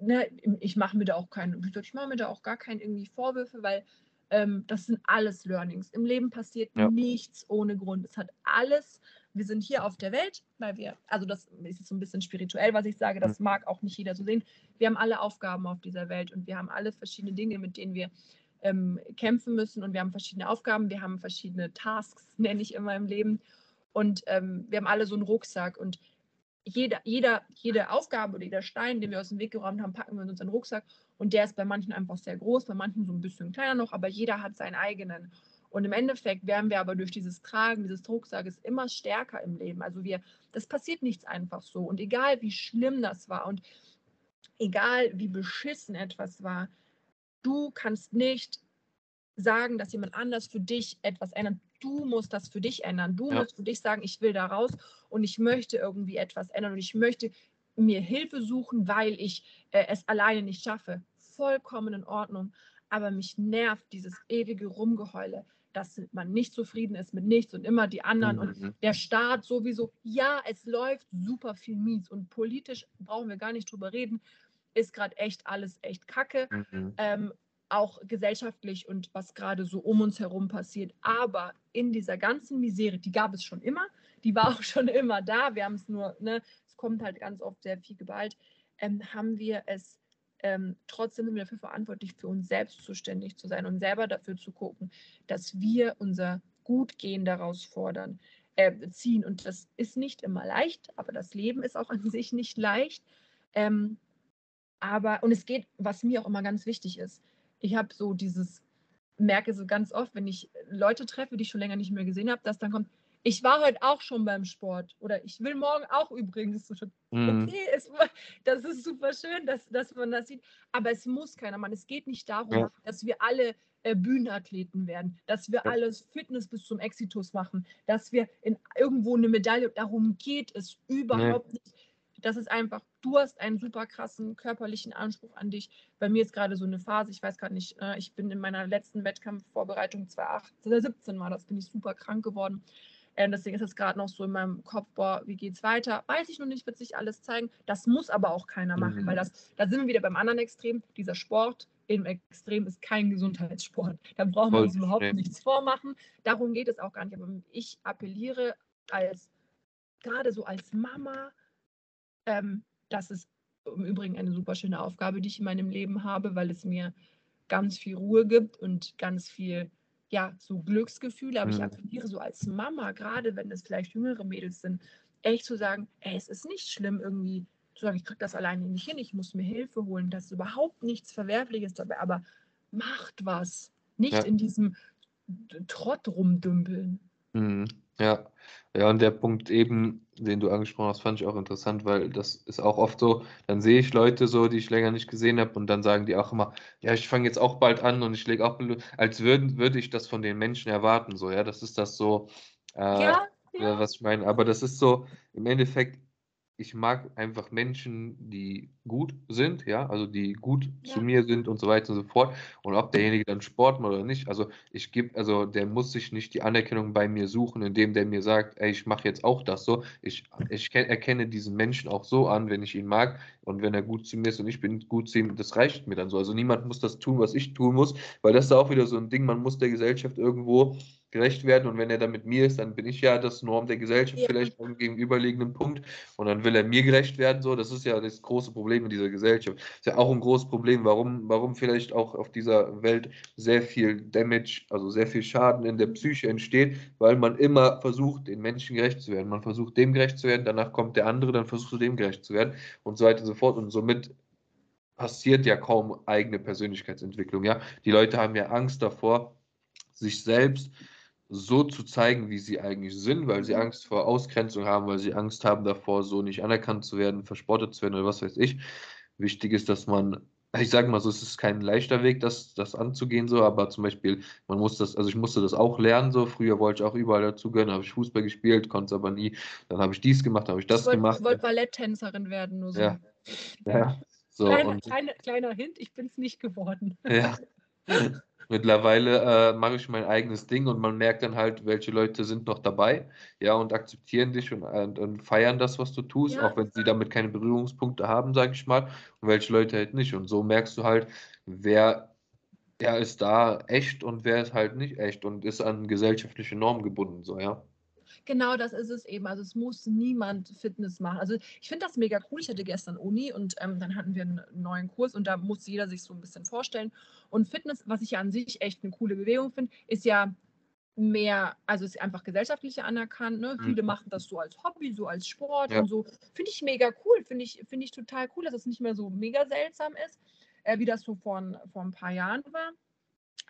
ne, ich mache mir da auch keine, ich mache mir da auch gar keine irgendwie Vorwürfe, weil ähm, das sind alles Learnings. Im Leben passiert ja. nichts ohne Grund. Es hat alles wir sind hier auf der Welt, weil wir, also das ist jetzt so ein bisschen spirituell, was ich sage, das mhm. mag auch nicht jeder so sehen. Wir haben alle Aufgaben auf dieser Welt und wir haben alle verschiedene Dinge, mit denen wir ähm, kämpfen müssen und wir haben verschiedene Aufgaben, wir haben verschiedene Tasks, nenne ich immer im Leben und ähm, wir haben alle so einen Rucksack und jeder, jeder, jede Aufgabe oder jeder Stein, den wir aus dem Weg geräumt haben, packen wir in unseren Rucksack und der ist bei manchen einfach sehr groß, bei manchen so ein bisschen kleiner noch, aber jeder hat seinen eigenen. Und im Endeffekt werden wir aber durch dieses Tragen dieses Rucksacks immer stärker im Leben. Also wir, das passiert nichts einfach so. Und egal wie schlimm das war und egal wie beschissen etwas war, du kannst nicht sagen, dass jemand anders für dich etwas ändert. Du musst das für dich ändern. Du Ja. musst für dich sagen, ich will da raus und ich möchte irgendwie etwas ändern und ich möchte mir Hilfe suchen, weil ich äh, es alleine nicht schaffe. Vollkommen in Ordnung. Aber mich nervt dieses ewige Rumgeheule, dass man nicht zufrieden ist mit nichts und immer die anderen und Mhm. der Staat sowieso. Ja, es läuft super viel mies und politisch brauchen wir gar nicht drüber reden. Ist gerade echt alles echt kacke Mhm. ähm, auch gesellschaftlich und was gerade so um uns herum passiert. Aber in dieser ganzen Misere, die gab es schon immer, die war auch schon immer da. Wir haben es nur, ne, es kommt halt ganz oft sehr viel Gewalt, ähm, haben wir es ähm, trotzdem sind wir dafür verantwortlich, für uns selbst zuständig zu sein und selber dafür zu gucken, dass wir unser Gutgehen daraus fordern, äh, ziehen. Und das ist nicht immer leicht, aber das Leben ist auch an sich nicht leicht. Ähm, aber, und es geht, was mir auch immer ganz wichtig ist, ich habe so dieses, merke so ganz oft, wenn ich Leute treffe, die ich schon länger nicht mehr gesehen habe, dass dann kommt, ich war heute auch schon beim Sport oder ich will morgen auch übrigens. So, Mhm. Okay, es, das ist super schön, dass, dass man das sieht, aber es muss keiner machen. Es geht nicht darum, Ja. dass wir alle äh, Bühnenathleten werden, dass wir Ja. alles Fitness bis zum Exitus machen, dass wir in irgendwo eine Medaille, darum geht es überhaupt nicht. Das ist einfach, du hast einen super krassen körperlichen Anspruch an dich. Bei mir ist gerade so eine Phase, ich weiß gerade nicht, äh, ich bin in meiner letzten Wettkampfvorbereitung 2017 war das, bin ich super krank geworden. Äh, deswegen ist es gerade noch so in meinem Kopf, boah, wie geht's weiter? Weiß ich noch nicht, wird sich alles zeigen. Das muss aber auch keiner machen, Mhm. weil das, da sind wir wieder beim anderen Extrem. Dieser Sport im Extrem ist kein Gesundheitssport. Da brauchen wir uns überhaupt nee. nichts vormachen. Darum geht es auch gar nicht. Aber ich appelliere als, gerade so als Mama, ähm, das ist im Übrigen eine super schöne Aufgabe, die ich in meinem Leben habe, weil es mir ganz viel Ruhe gibt und ganz viel, ja, so Glücksgefühle. Aber ich Mhm. appelliere so als Mama, gerade wenn es vielleicht jüngere Mädels sind, echt zu sagen, ey, es ist nicht schlimm irgendwie zu sagen, ich kriege das alleine nicht hin, ich muss mir Hilfe holen. Das ist überhaupt nichts Verwerfliches dabei, aber macht was. Nicht Ja. in diesem Trott rumdümpeln. Mhm. Ja. Ja, und der Punkt eben, den du angesprochen hast, fand ich auch interessant, weil das ist auch oft so, dann sehe ich Leute so, die ich länger nicht gesehen habe und dann sagen die auch immer, ja, ich fange jetzt auch bald an und ich lege auch, als würden, würde ich das von den Menschen erwarten, so, ja, das ist das so, äh, Ja, ja, was ich meine, aber das ist so, im Endeffekt, ich mag einfach Menschen, die gut sind, ja, also die gut zu Ja. mir sind und so weiter und so fort. Und ob derjenige dann Sport macht oder nicht, also ich gebe, also der muss sich nicht die Anerkennung bei mir suchen, indem der mir sagt, ey, ich mache jetzt auch das so. Ich, ich ken- erkenne diesen Menschen auch so an, wenn ich ihn mag und wenn er gut zu mir ist und ich bin gut zu ihm, das reicht mir dann so. Also niemand muss das tun, was ich tun muss, weil das ist auch wieder so ein Ding, man muss der Gesellschaft irgendwo gerecht werden und wenn er dann mit mir ist, dann bin ich ja das Norm der Gesellschaft Ja. vielleicht am gegenüberliegenden Punkt und dann will er mir gerecht werden, so, das ist ja das große Problem in dieser Gesellschaft. Ist ja auch ein großes Problem, warum, warum vielleicht auch auf dieser Welt sehr viel Damage, also sehr viel Schaden in der Psyche entsteht, weil man immer versucht, den Menschen gerecht zu werden. Man versucht, dem gerecht zu werden, danach kommt der andere, dann versuchst du dem gerecht zu werden und so weiter und so fort und somit passiert ja kaum eigene Persönlichkeitsentwicklung, ja. Die Leute haben ja Angst davor, sich selbst so zu zeigen, wie sie eigentlich sind, weil sie. Angst vor Ausgrenzung haben, weil sie Angst haben davor, so nicht anerkannt zu werden, verspottet zu werden oder was weiß ich. Wichtig ist, dass man, ich sage mal so, es ist kein leichter Weg, das, das anzugehen, so, aber zum Beispiel, man muss das, also ich musste das auch lernen, so, früher wollte ich auch überall dazugehören, habe ich Fußball gespielt, konnte es aber nie, dann habe ich dies gemacht, habe ich das ich wollte gemacht. wollt Balletttänzerin werden, nur so. Ja. Ja, so, Kleiner, und kleine, kleiner Hint, ich bin es nicht geworden. ja. Mittlerweile äh, mache ich mein eigenes Ding und man merkt dann halt, welche Leute sind noch dabei, ja, und akzeptieren dich und, und, und feiern das, was du tust, Ja. auch wenn sie damit keine Berührungspunkte haben, sage ich mal, und welche Leute halt nicht. Und so merkst du halt, wer, wer ist da echt und wer ist halt nicht echt und ist an gesellschaftliche Normen gebunden, so, ja. Genau, das ist es eben. Also es muss niemand Fitness machen. Also ich finde das mega cool. Ich hatte gestern Uni und ähm, dann hatten wir einen neuen Kurs und da musste jeder sich so ein bisschen vorstellen. Und Fitness, was ich ja an sich echt eine coole Bewegung finde, ist ja mehr, also ist einfach gesellschaftlich anerkannt. Ne? Mhm. Viele machen das so als Hobby, so als Sport Ja. und so. Finde ich mega cool. Finde ich, finde ich total cool, dass es nicht mehr so mega seltsam ist, äh, wie das so vor, vor ein paar Jahren war.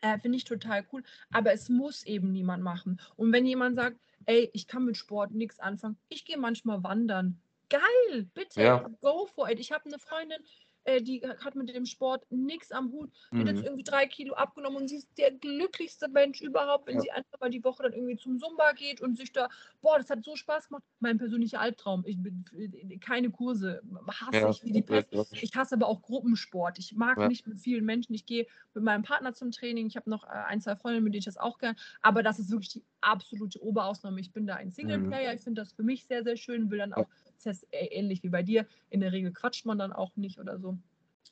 Äh, Finde ich total cool. Aber es muss eben niemand machen. Und wenn jemand sagt, ey, ich kann mit Sport nichts anfangen, ich gehe manchmal wandern. Geil, bitte, Ja. go for it. Ich habe eine Freundin, äh, die hat mit dem Sport nichts am Hut, die hat jetzt Mhm. irgendwie drei Kilo abgenommen und sie ist der glücklichste Mensch überhaupt, wenn Ja. sie einfach mal die Woche dann irgendwie zum Zumba geht und sich da, boah, das hat so Spaß gemacht. Mein persönlicher Albtraum. Ich bin äh, keine Kurse, hasse Ja, ich wie die Pest. ich. Hasse aber auch Gruppensport. Ich mag Ja. nicht mit vielen Menschen. Ich gehe mit meinem Partner zum Training. Ich habe noch äh, ein, zwei Freundinnen, mit denen ich das auch gern. Aber das ist wirklich die absolute Oberausnahme. Ich bin da ein Singleplayer. Ich finde das für mich sehr, sehr schön. Will dann auch, heißt äh, ähnlich wie bei dir, in der Regel quatscht man dann auch nicht oder so.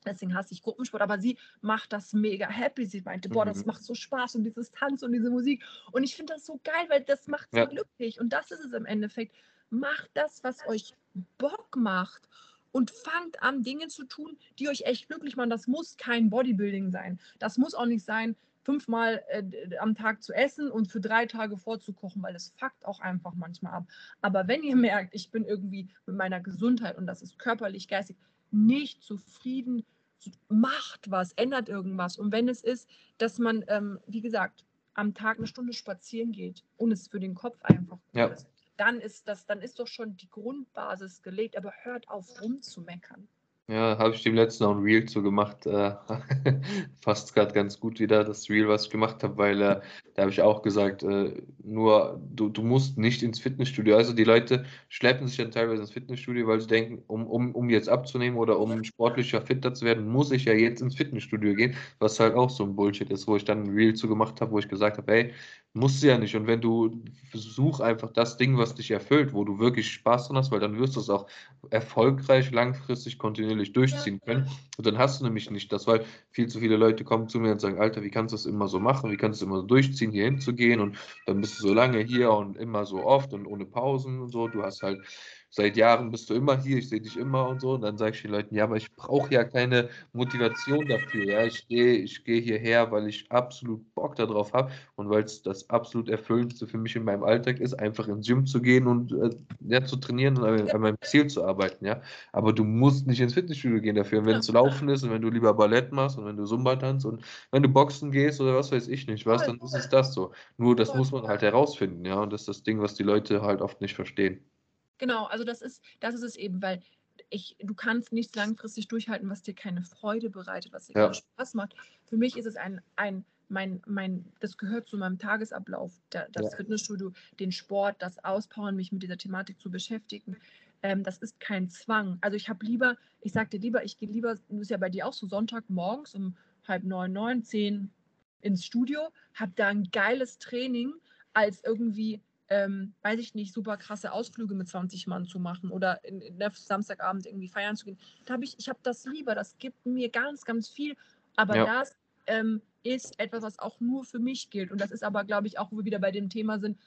Deswegen hasse ich Gruppensport, aber sie macht das mega happy. Sie meinte, boah, das Mhm. macht so Spaß und dieses Tanz und diese Musik. Und ich finde das so geil, weil das macht sie Ja. glücklich. Und das ist es im Endeffekt. Macht das, was euch Bock macht und fangt an, Dinge zu tun, die euch echt glücklich machen. Das muss kein Bodybuilding sein. Das muss auch nicht sein, fünfmal äh, am Tag zu essen und für drei Tage vorzukochen, weil es fuckt auch einfach manchmal ab. Aber wenn ihr merkt, ich bin irgendwie mit meiner Gesundheit und das ist körperlich, geistig nicht zufrieden, macht was, ändert irgendwas. Und wenn es ist, dass man, ähm, wie gesagt, am Tag eine Stunde spazieren geht und es für den Kopf einfach gut Ja. ist, dann ist das, dann ist doch schon die Grundbasis gelegt, aber hört auf rumzumeckern. Ja, habe ich dem letzten auch ein Reel zu gemacht. Äh, gerade ganz gut wieder, das Reel, was ich gemacht habe, weil äh, da habe ich auch gesagt, äh, nur du, du musst nicht ins Fitnessstudio. Also die Leute schleppen sich dann teilweise ins Fitnessstudio, weil sie denken, um, um, um jetzt abzunehmen oder um sportlicher fitter zu werden, muss ich ja jetzt ins Fitnessstudio gehen, was halt auch so ein Bullshit ist, wo ich dann ein Reel zu gemacht habe, wo ich gesagt habe, hey, musst du ja nicht. Und wenn du versuch einfach das Ding, was dich erfüllt, wo du wirklich Spaß dran hast, weil dann wirst du es auch erfolgreich, langfristig, kontinuierlich durchziehen können. Und dann hast du nämlich nicht das, weil viel zu viele Leute kommen zu mir und sagen, Alter, wie kannst du das immer so machen? Wie kannst du es immer so durchziehen, hier hinzugehen? Und dann bist du so lange hier und immer so oft und ohne Pausen und so. Du hast halt seit Jahren bist du immer hier, ich sehe dich immer und so. Und dann sage ich den Leuten, ja, aber ich brauche ja keine Motivation dafür. Ja, ich gehe ich gehe hierher, weil ich absolut Bock darauf habe und weil es das absolut Erfüllendste für mich in meinem Alltag ist, einfach ins Gym zu gehen und äh, ja, zu trainieren und an, an meinem Ziel zu arbeiten. Ja, aber du musst nicht ins Fitnessstudio gehen dafür. Und wenn es zu laufen ist und wenn du lieber Ballett machst und wenn du Zumba tanzt und wenn du Boxen gehst oder was weiß ich nicht, was, dann ist es das so. Nur das muss man halt herausfinden, ja, und das ist das Ding, was die Leute halt oft nicht verstehen. Genau, also das ist, das ist es eben, weil ich, du kannst nichts langfristig durchhalten, was dir keine Freude bereitet, was dir Ja. keinen Spaß macht. Für mich ist es ein, ein mein, mein, das gehört zu meinem Tagesablauf, da, das Ja. Fitnessstudio, den Sport, das Auspowern, mich mit dieser Thematik zu beschäftigen. Ähm, das ist kein Zwang. Also ich habe lieber, ich sagte lieber, ich gehe lieber, das ist ja bei dir auch so Sonntag morgens um halb neun, neun, zehn ins Studio, habe da ein geiles Training, als irgendwie ähm, weiß ich nicht, super krasse Ausflüge mit 20 Mann zu machen oder in, in der Samstagabend irgendwie feiern zu gehen. Da habe ich, ich habe das lieber, das gibt mir ganz, ganz viel. Aber Ja. das ähm, ist etwas, was auch nur für mich gilt. Und das ist aber, glaube ich, auch, wo wir wieder bei dem Thema sind,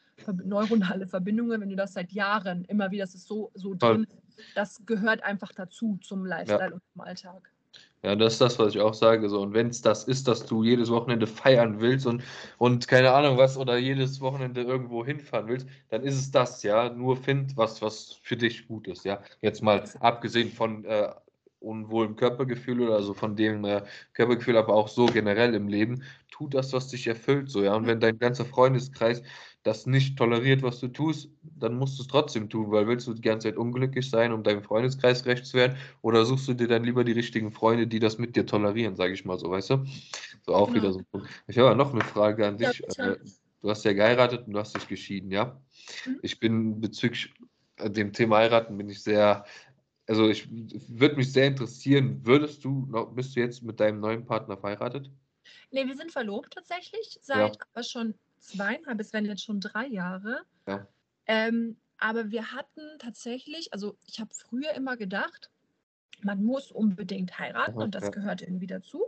neuronale Verbindungen, wenn du das seit Jahren immer wieder, das ist so, so Voll. drin, das gehört einfach dazu zum Lifestyle und zum Alltag. Ja, das ist das, was ich auch sage. So. Und wenn es das ist, dass du jedes Wochenende feiern willst und, und keine Ahnung was oder jedes Wochenende irgendwo hinfahren willst, dann ist es das, ja. Nur find was, was für dich gut ist, ja. Jetzt mal abgesehen von äh, unwohlem Körpergefühl oder so von dem äh, Körpergefühl, aber auch so generell im Leben, tu das, was dich erfüllt, so, ja. Und wenn dein ganzer Freundeskreis das nicht toleriert, was du tust, dann musst du es trotzdem tun, weil willst du die ganze Zeit unglücklich sein, um deinem Freundeskreis gerecht zu werden, oder suchst du dir dann lieber die richtigen Freunde, die das mit dir tolerieren, sage ich mal so, weißt du? So auch Genau. wieder so ein Punkt. Ich habe aber noch eine Frage an Ja, dich. bitte. Äh, du hast ja geheiratet und du hast dich geschieden, ja? Mhm. Ich bin bezüglich äh, dem Thema heiraten bin ich sehr, also ich würde mich sehr interessieren, würdest du bist du jetzt mit deinem neuen Partner verheiratet? Nee, wir sind verlobt tatsächlich, seit aber schon zweieinhalb, es werden jetzt schon drei Jahre. Ja. Ähm, aber wir hatten tatsächlich, also ich habe früher immer gedacht, man muss unbedingt heiraten und das gehört irgendwie dazu.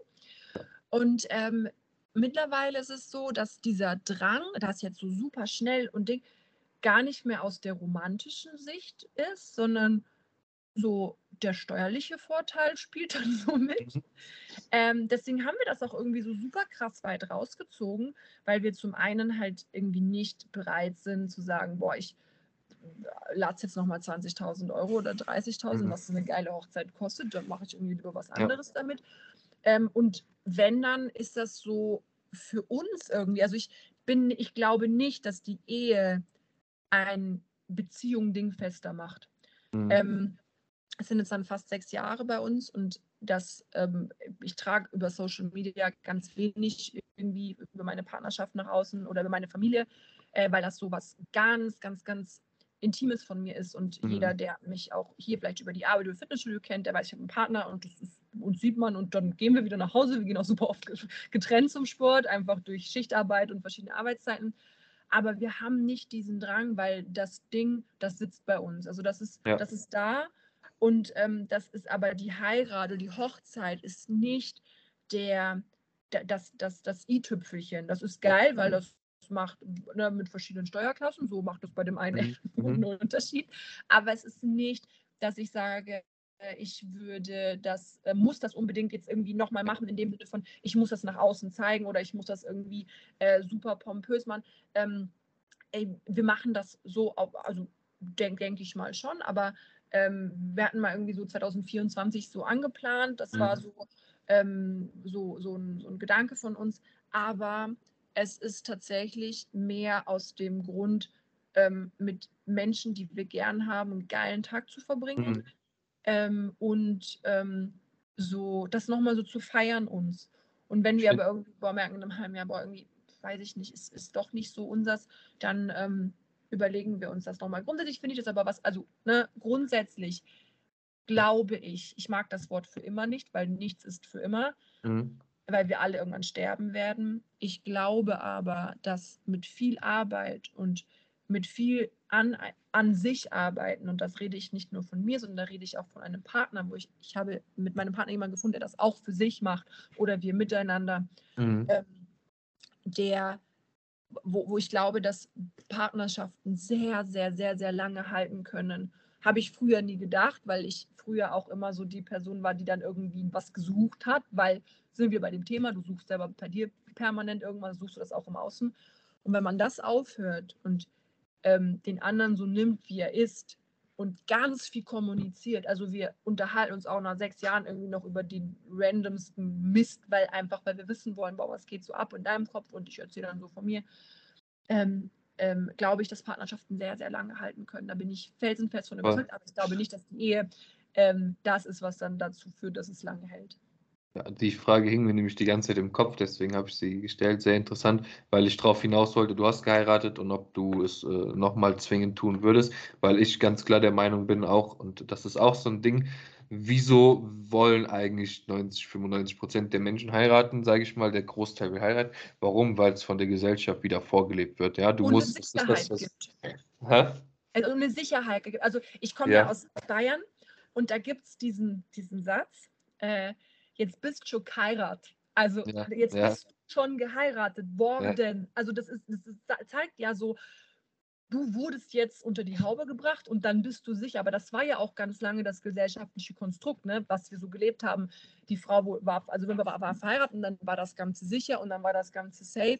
Und ähm, mittlerweile ist es so, dass dieser Drang, das jetzt so super schnell und Ding, gar nicht mehr aus der romantischen Sicht ist, sondern so der steuerliche Vorteil spielt dann so mit. Mhm. Ähm, deswegen haben wir das auch irgendwie so super krass weit rausgezogen, weil wir zum einen halt irgendwie nicht bereit sind zu sagen, boah, ich lade jetzt nochmal 20.000 Euro oder 30.000, Mhm. was eine geile Hochzeit kostet, dann mache ich irgendwie lieber was Ja. anderes damit. Ähm, und wenn, dann ist das so für uns irgendwie, also ich bin, ich glaube nicht, dass die Ehe ein Beziehung dingfester macht. Mhm. Ähm, es sind jetzt dann fast sechs Jahre bei uns und das, ähm, ich trage über Social Media ganz wenig irgendwie über meine Partnerschaft nach außen oder über meine Familie, äh, weil das so was ganz, ganz, ganz Intimes von mir ist und mhm. jeder, der mich auch hier vielleicht über die Arbeit über Fitnessstudio kennt, der weiß, ich habe einen Partner und das ist, uns sieht man und dann gehen wir wieder nach Hause. Wir gehen auch super oft getrennt zum Sport, einfach durch Schichtarbeit und verschiedene Arbeitszeiten. Aber wir haben nicht diesen Drang, weil das Ding, das sitzt bei uns. Also das ist, ja. das ist da und ähm, das ist aber die Heirat oder die Hochzeit ist nicht der, das, das, das i-Tüpfelchen. Das ist geil, weil das macht ne, mit verschiedenen Steuerklassen, so macht es bei dem einen echt mhm. einen mhm. Unterschied. Aber es ist nicht, dass ich sage, ich würde das, äh, muss das unbedingt jetzt irgendwie nochmal machen, in dem Sinne von, ich muss das nach außen zeigen oder ich muss das irgendwie äh, super pompös machen. Ähm, ey, wir machen das so, also denke denk ich mal schon, aber ähm, wir hatten mal irgendwie so 2024 so angeplant. Das mhm. war so, ähm, so, so, ein, so ein Gedanke von uns. Aber es ist tatsächlich mehr aus dem Grund, ähm, mit Menschen, die wir gern haben, einen geilen Tag zu verbringen. Mhm. Ähm, und ähm, so das nochmal so zu feiern uns. Und wenn wir aber irgendwie boah, merken in einem halben Jahr, boah, irgendwie, weiß ich nicht, ist, ist doch nicht so unsers, dann ähm, überlegen wir uns das nochmal. Grundsätzlich finde ich das aber was, also ne, grundsätzlich glaube ich, ich mag das Wort für immer nicht, weil nichts ist für immer, mhm. weil wir alle irgendwann sterben werden. Ich glaube aber, dass mit viel Arbeit und mit viel an, an sich arbeiten, und das rede ich nicht nur von mir, sondern da rede ich auch von einem Partner, wo ich, ich habe mit meinem Partner jemanden gefunden, der das auch für sich macht oder wir miteinander, mhm. ähm, der wo, wo ich glaube, dass Partnerschaften sehr, sehr, sehr, sehr lange halten können. Habe ich früher nie gedacht, weil ich früher auch immer so die Person war, die dann irgendwie was gesucht hat, weil sind wir bei dem Thema, du suchst selber bei dir permanent irgendwas, suchst du das auch im Außen. Und wenn man das aufhört und ähm, den anderen so nimmt, wie er ist, und ganz viel kommuniziert. Also wir unterhalten uns auch nach sechs Jahren irgendwie noch über den randomsten Mist, weil einfach, weil wir wissen wollen, boah, was geht so ab in deinem Kopf und ich erzähle dann so von mir. Ähm, ähm, glaube ich, dass Partnerschaften sehr, sehr lange halten können. Da bin ich felsenfest von überzeugt, aber ich glaube nicht, dass die Ehe ähm, das ist, was dann dazu führt, dass es lange hält. Ja, die Frage hing mir nämlich die ganze Zeit im Kopf, deswegen habe ich sie gestellt. Sehr interessant, weil ich darauf hinaus wollte, du hast geheiratet und ob du es äh, nochmal zwingend tun würdest, weil ich ganz klar der Meinung bin auch, und das ist auch so ein Ding, wieso wollen eigentlich 90, 95 Prozent der Menschen heiraten, sage ich mal, der Großteil will heiraten. Warum? Weil es von der Gesellschaft wieder vorgelebt wird. Ja, du und musst. Eine Sicherheit das, das? Also eine Sicherheit gibt. Also ich komme ja. ja aus Bayern und da gibt es diesen, diesen Satz. Äh, jetzt bist du schon geheiratet. Also ja, jetzt ja. bist du schon geheiratet worden. Ja. Also das, ist, das ist, zeigt ja so, du wurdest jetzt unter die Haube gebracht und dann bist du sicher. Aber das war ja auch ganz lange das gesellschaftliche Konstrukt, ne, was wir so gelebt haben. Die Frau war, also wenn wir war verheiratet, dann war das Ganze sicher und dann war das Ganze safe.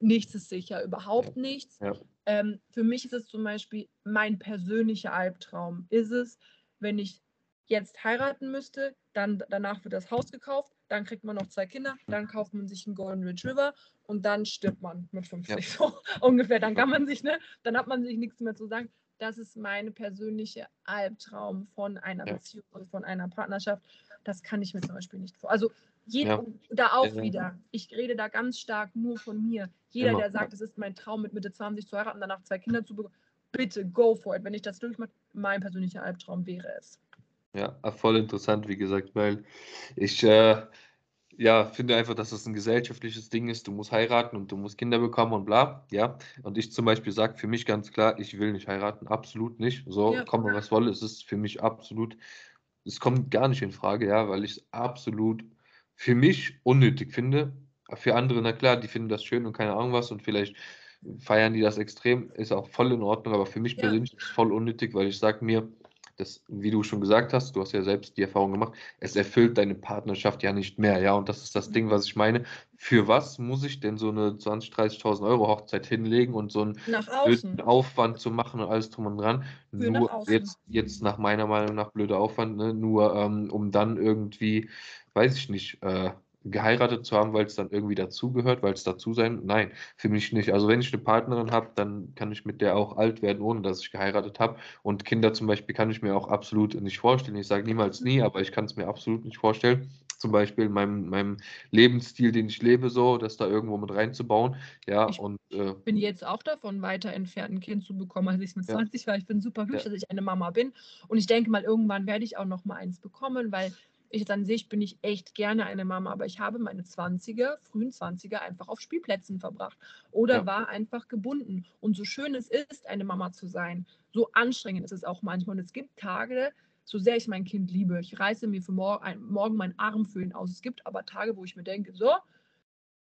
Nichts ist sicher, überhaupt nichts. Ja. Ähm, für mich ist es zum Beispiel mein persönlicher Albtraum. Ist es, wenn ich jetzt heiraten müsste, dann danach wird das Haus gekauft, dann kriegt man noch zwei Kinder, dann kauft man sich einen Golden Retriever und dann stirbt man mit 50 ja. so ungefähr. Dann kann man sich, ne, dann hat man sich nichts mehr zu sagen. Das ist meine persönliche Albtraum von einer ja. Beziehung und von einer Partnerschaft. Das kann ich mir zum Beispiel nicht vor. Also jeder, ja. da auch wieder. Ich rede da ganz stark nur von mir. Jeder, Immer. der sagt, es ist mein Traum, mit Mitte 20 zu heiraten, danach zwei Kinder zu bekommen, bitte go for it. Wenn ich das durchmache, mein persönlicher Albtraum wäre es. Ja, ah, voll interessant, wie gesagt, weil ich äh, ja, finde einfach, dass das ein gesellschaftliches Ding ist. Du musst heiraten und du musst Kinder bekommen und bla. Ja. Und ich zum Beispiel sage für mich ganz klar, ich will nicht heiraten, absolut nicht. So, ja. komme was wolle, es ist für mich absolut, es kommt gar nicht in Frage, ja, weil ich es absolut für mich unnötig finde. Für andere, na klar, die finden das schön und keine Ahnung was und vielleicht feiern die das extrem, ist auch voll in Ordnung, aber für mich ja. persönlich ist es voll unnötig, weil ich sage mir, das, wie du schon gesagt hast, du hast ja selbst die Erfahrung gemacht, es erfüllt deine Partnerschaft ja nicht mehr, ja, und das ist das Ding, was ich meine. Für was muss ich denn so eine 20.000, 30.000 Euro Hochzeit hinlegen und so einen Aufwand zu machen und alles drum und dran? Für nur jetzt, jetzt nach meiner Meinung nach blöder Aufwand, ne? nur ähm, um dann irgendwie, weiß ich nicht, äh, geheiratet zu haben, weil es dann irgendwie dazugehört, weil es dazu sein. Nein, für mich nicht. Also wenn ich eine Partnerin habe, dann kann ich mit der auch alt werden, ohne dass ich geheiratet habe. Und Kinder zum Beispiel kann ich mir auch absolut nicht vorstellen. Ich sage niemals nie, aber ich kann es mir absolut nicht vorstellen. Zum Beispiel in meinem, meinem Lebensstil, den ich lebe, so, das da irgendwo mit reinzubauen. Ja, Ich und äh, bin jetzt auch davon weiter entfernt, ein Kind zu bekommen, als ich mit Ja. 20 war. Ich bin super glücklich, Ja. dass ich eine Mama bin. Und ich denke mal, irgendwann werde ich auch noch mal eins bekommen, weil ich an sich bin ich echt gerne eine Mama, aber ich habe meine 20er, frühen 20er einfach auf Spielplätzen verbracht oder Ja. war einfach gebunden. Und so schön es ist, eine Mama zu sein, so anstrengend ist es auch manchmal. Und es gibt Tage, so sehr ich mein Kind liebe, ich reiße mir für morgen, ein, morgen meinen Arm für ihn aus. Es gibt aber Tage, wo ich mir denke, so,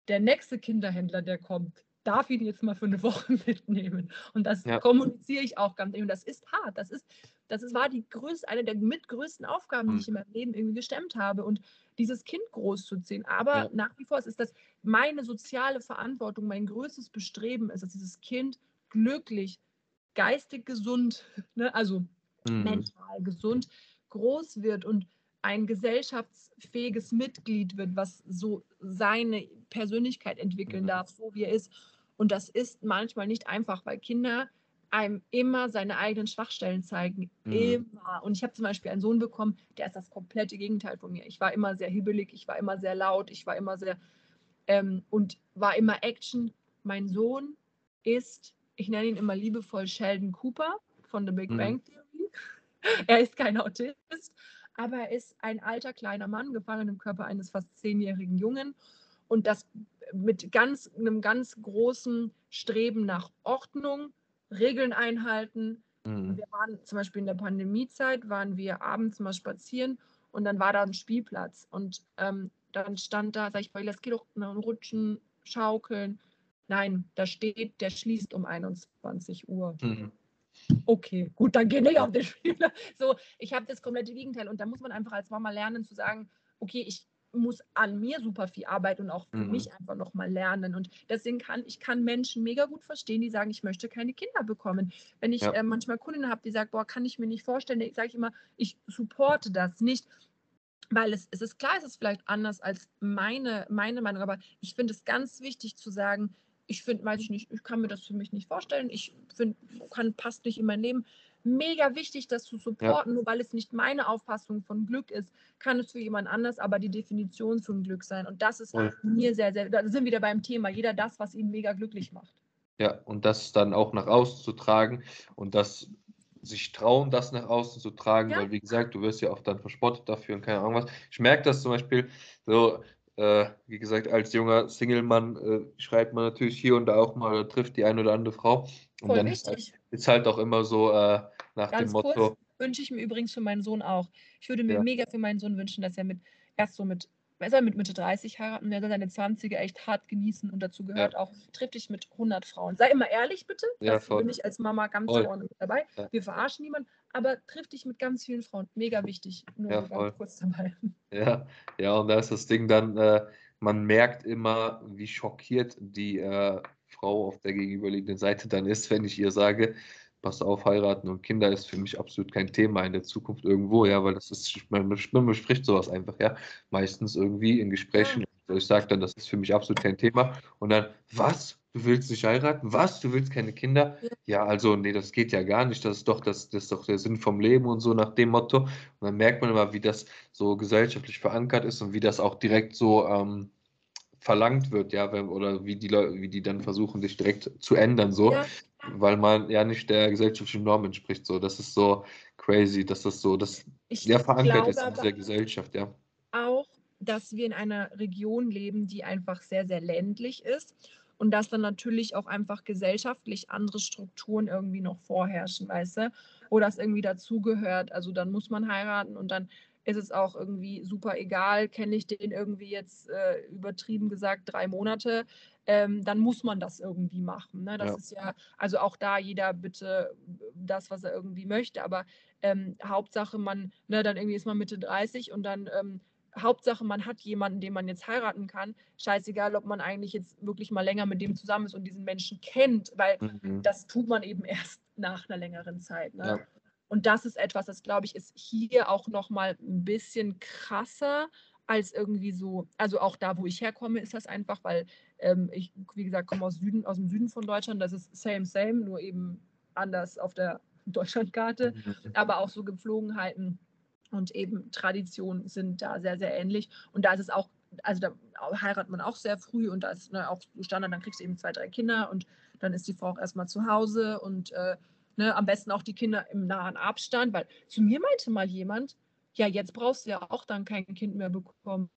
der nächste Kinderhändler, der kommt, darf ihn jetzt mal für eine Woche mitnehmen. Und das Ja. kommuniziere ich auch ganz. Und das ist hart. Das ist, das ist, war die größte, eine der mitgrößten Aufgaben, die Mhm. ich in meinem Leben irgendwie gestemmt habe. Und dieses Kind großzuziehen. Aber Ja. nach wie vor es ist das meine soziale Verantwortung, mein größtes Bestreben ist, dass dieses Kind glücklich, geistig gesund, ne, also mhm. mental gesund groß wird und ein gesellschaftsfähiges Mitglied wird, was so seine Persönlichkeit entwickeln Mhm. darf, so wie er ist. Und das ist manchmal nicht einfach, weil Kinder einem immer seine eigenen Schwachstellen zeigen. Mhm. Immer. Und ich habe zum Beispiel einen Sohn bekommen, der ist das komplette Gegenteil von mir. Ich war immer sehr hibbelig, ich war immer sehr laut, ich war immer sehr ähm, und war immer Action. Mein Sohn ist, ich nenne ihn immer liebevoll Sheldon Cooper von The Big Mhm. Bang Theory. Er ist kein Autist, aber er ist ein alter kleiner Mann, gefangen im Körper eines fast zehnjährigen Jungen. Und das mit ganz, einem ganz großen Streben nach Ordnung, Regeln einhalten. Mhm. Wir waren zum Beispiel in der Pandemiezeit, waren wir abends mal spazieren und dann war da ein Spielplatz. Und ähm, dann stand da, sag ich, das geht doch rutschen, schaukeln. Nein, da steht, der schließt um 21 Uhr. Mhm. Okay, gut, dann geh nicht auf den Spielplatz. So, ich habe das komplette Gegenteil. Und da muss man einfach als Mama lernen zu sagen, okay, ich muss an mir super viel arbeiten und auch für Mhm. mich einfach nochmal lernen. Und deswegen kann ich kann Menschen mega gut verstehen, die sagen, ich möchte keine Kinder bekommen. Wenn ich Ja. äh, manchmal Kundinnen habe, die sagen, boah, kann ich mir nicht vorstellen, sage ich immer, ich supporte das nicht. Weil es, es ist klar, es ist vielleicht anders als meine, meine Meinung, aber ich finde es ganz wichtig zu sagen, ich finde, weiß ich nicht, ich kann mir das für mich nicht vorstellen. Ich finde, kann, passt nicht in mein Leben. Mega wichtig, das zu supporten, nur weil es nicht meine Auffassung von Glück ist, kann es für jemand anders aber die Definition von Glück sein. Und das ist Voll. mir sehr, sehr, da sind wir wieder beim Thema. Jeder das, was ihn mega glücklich macht. Ja, und das dann auch nach außen zu tragen und das sich trauen, das nach außen zu tragen, Ja. weil wie gesagt, du wirst ja auch dann verspottet dafür und keine Ahnung was. Ich merke das zum Beispiel so, äh, wie gesagt, als junger Single-Mann äh, schreibt man natürlich hier und da auch mal, oder trifft die eine oder andere Frau. Und Voll dann ist halt, wichtig. ist halt auch immer so äh, nach dem Ganz Motto, kurz, wünsche ich mir übrigens für meinen Sohn auch. Ich würde mir Ja. mega für meinen Sohn wünschen, dass er mit erst so mit, er soll mit Mitte 30 heiraten, er soll seine 20er echt hart genießen und dazu gehört auch, triff dich mit 100 Frauen. Sei immer ehrlich bitte, Ja, dafür voll. bin ich als Mama ganz Voll. mit dabei. Ja. Wir verarschen niemanden, aber triff dich mit ganz vielen Frauen. Mega wichtig. Nur Ja, ganz kurz dabei. Ja, ja, und da ist das Ding dann, äh, man merkt immer, wie schockiert die äh, Frau auf der gegenüberliegenden Seite dann ist, wenn ich ihr sage, pass auf, heiraten und Kinder ist für mich absolut kein Thema in der Zukunft irgendwo, ja, weil das ist, man, man bespricht sowas einfach, ja, meistens irgendwie in Gesprächen. Und Ich sage dann, das ist für mich absolut kein Thema. Und dann, was? Du willst nicht heiraten? Was? Du willst keine Kinder? Ja. Ja, also, nee, das geht ja gar nicht. Das ist doch, das, das ist doch der Sinn vom Leben und so nach dem Motto. Und dann merkt man immer, wie das so gesellschaftlich verankert ist und wie das auch direkt so ähm, verlangt wird, ja, oder wie die Leute, wie die dann versuchen, dich direkt zu ändern, so, Ja. Weil man ja nicht der gesellschaftlichen Norm entspricht. So, das ist so crazy, dass das so, das Ich ja verankert ist in dieser Gesellschaft, ja. auch, dass wir in einer Region leben, die einfach sehr, sehr ländlich ist und dass dann natürlich auch einfach gesellschaftlich andere Strukturen irgendwie noch vorherrschen, weißt du, wo das irgendwie dazugehört. Also dann muss man heiraten und dann ist es auch irgendwie super egal, kenne ich den irgendwie jetzt äh, übertrieben gesagt drei Monate, ähm, dann muss man das irgendwie machen. Ne? Das Ja. ist ja, also auch da jeder bitte das, was er irgendwie möchte, aber ähm, Hauptsache man, ne, dann irgendwie ist man Mitte 30 und dann ähm, Hauptsache, man hat jemanden, den man jetzt heiraten kann. Scheißegal, ob man eigentlich jetzt wirklich mal länger mit dem zusammen ist und diesen Menschen kennt, weil Mhm. das tut man eben erst nach einer längeren Zeit. Ne? Ja. Und das ist etwas, das glaube ich, ist hier auch noch mal ein bisschen krasser als irgendwie so, also auch da, wo ich herkomme, ist das einfach, weil ähm, ich, wie gesagt, komme aus, Süden, aus dem Süden von Deutschland, das ist same, same, nur eben anders auf der Deutschlandkarte, mhm. aber auch so Gepflogenheiten und eben Traditionen sind da sehr, sehr ähnlich. Und da ist es auch, also da heiratet man auch sehr früh und da ist ne, auch Standard, dann kriegst du eben zwei, drei Kinder und dann ist die Frau auch erstmal zu Hause und äh, ne, am besten auch die Kinder im nahen Abstand, weil zu mir meinte mal jemand, ja, jetzt brauchst du ja auch dann kein Kind mehr bekommen.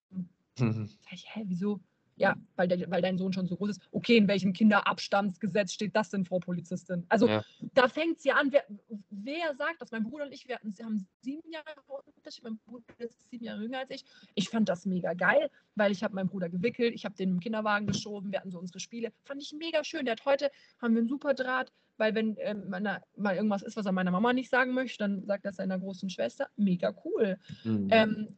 Mhm. Sag ich, hä, wieso? Ja, weil, der, weil dein Sohn schon so groß ist. Okay, in welchem Kinderabstandsgesetz steht das denn, Frau Polizistin? Also ja. da fängt es ja an. Wer, wer, sagt das? Mein Bruder und ich, wir hatten, haben sieben Jahre Unterschied. Mein Bruder ist sieben Jahre jünger als ich. Ich fand das mega geil, weil ich habe meinen Bruder gewickelt, ich habe den im Kinderwagen geschoben, wir hatten so unsere Spiele. Fand ich mega schön. Der hat heute, haben wir einen super Draht, weil wenn äh, meine, mal irgendwas ist, was er meiner Mama nicht sagen möchte, dann sagt das seiner großen Schwester. Mega cool. Mhm. Ähm,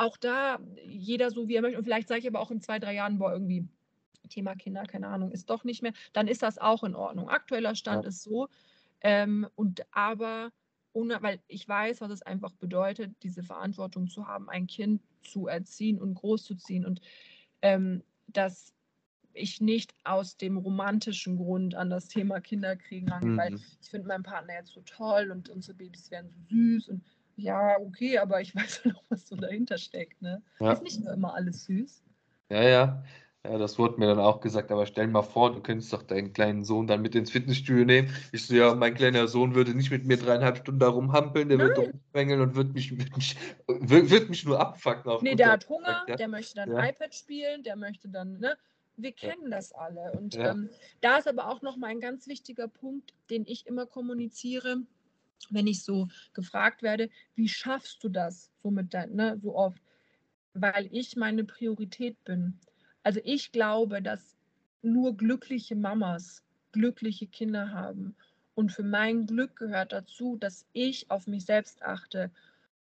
auch da jeder so, wie er möchte. Und vielleicht sage ich aber auch in zwei, drei Jahren, boah, irgendwie Thema Kinder, keine Ahnung, ist doch nicht mehr. Dann ist das auch in Ordnung. Aktueller Stand ja. ist so. Ähm, und aber, ohne, weil ich weiß, was es einfach bedeutet, diese Verantwortung zu haben, ein Kind zu erziehen und großzuziehen. Und ähm, dass ich nicht aus dem romantischen Grund an das Thema Kinderkriegen rangehe, mhm. weil ich finde meinen Partner jetzt so toll und unsere Babys werden so süß und ja, okay, aber ich weiß ja noch, was so dahinter steckt. Ne? Ja. Ist nicht nur immer alles süß. Ja, ja. Ja, das wurde mir dann auch gesagt, aber stell mal vor, du könntest doch deinen kleinen Sohn dann mit ins Fitnessstudio nehmen. Ich so, ja, mein kleiner Sohn würde nicht mit mir dreieinhalb Stunden da rumhampeln, der Nein. wird rumsprengeln und wird mich, wird mich, wird mich nur abfacken. Nee, der hat Hunger, ja. der möchte dann ja. iPad spielen, der möchte dann, ne? Wir kennen das alle. Und ähm, da ist aber auch nochmal ein ganz wichtiger Punkt, den ich immer kommuniziere wenn ich so gefragt werde, wie schaffst du das so mit dein, ne, so oft? Weil ich meine Priorität bin. Also ich glaube, dass nur glückliche Mamas glückliche Kinder haben. Und für mein Glück gehört dazu, dass ich auf mich selbst achte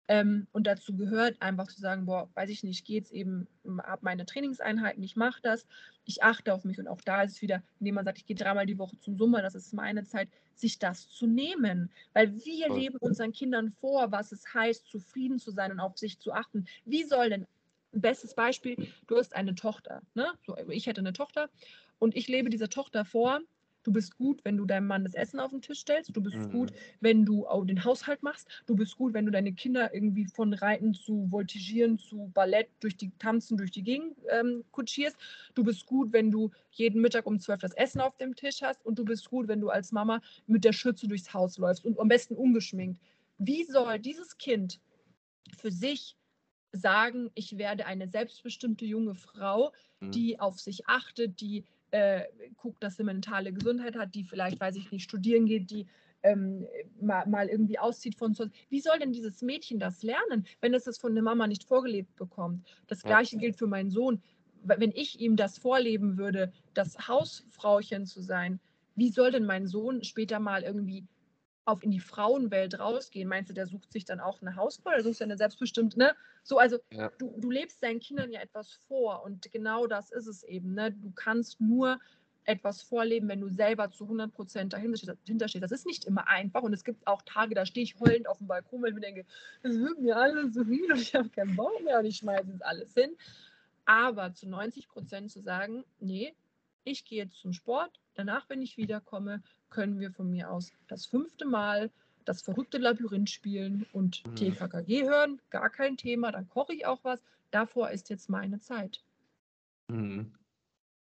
ähm, und dazu gehört einfach zu sagen, boah, weiß ich nicht, geht's eben, ab meine Trainingseinheiten, ich mache das, ich achte auf mich und auch da ist es wieder, indem man sagt, ich gehe dreimal die Woche zum Summer, das ist meine Zeit, sich das zu nehmen, weil wir okay. leben unseren Kindern vor, was es heißt, zufrieden zu sein und auf sich zu achten. Wie soll denn, bestes Beispiel, du hast eine Tochter, ne? So, ich hätte eine Tochter und ich lebe dieser Tochter vor, Du bist gut, wenn du deinem Mann das Essen auf den Tisch stellst. Du bist mhm. gut, wenn du auch den Haushalt machst. Du bist gut, wenn du deine Kinder irgendwie von Reiten zu Voltigieren zu Ballett durch die Tanzen durch die Gegend ähm, kutschierst. Du bist gut, wenn du jeden Mittag um zwölf das Essen auf dem Tisch hast. Und du bist gut, wenn du als Mama mit der Schürze durchs Haus läufst und am besten ungeschminkt. Wie soll dieses Kind für sich sagen, ich werde eine selbstbestimmte junge Frau, mhm. die auf sich achtet, die äh, guckt, dass sie mentale Gesundheit hat, die vielleicht, weiß ich nicht, studieren geht, die ähm, mal, mal, irgendwie auszieht von zu Wie soll denn dieses Mädchen das lernen, wenn es das von der Mama nicht vorgelebt bekommt? Das gleiche gilt für meinen Sohn. Wenn ich ihm das vorleben würde, das Hausfrauchen zu sein, wie soll denn mein Sohn später mal irgendwie auf in die Frauenwelt rausgehen, meinst du, der sucht sich dann auch eine Hausfrau, der sucht ja eine selbstbestimmte, ne? So, also ja. du, du lebst deinen Kindern ja etwas vor und genau das ist es eben, ne? Du kannst nur etwas vorleben, wenn du selber zu 100 Prozent dahinter stehst. Das ist nicht immer einfach und es gibt auch Tage, da stehe ich heulend auf dem Balkon, weil ich mir denke, das wird mir alles so viel und ich habe keinen Bock mehr und ich schmeiße jetzt alles hin. Aber zu 90 Prozent zu sagen, nee, ich gehe jetzt zum Sport, danach, wenn ich wiederkomme, können wir von mir aus das fünfte Mal das verrückte Labyrinth spielen und mhm. TKKG hören, gar kein Thema, dann koche ich auch was. Davor ist jetzt meine Zeit. Mhm.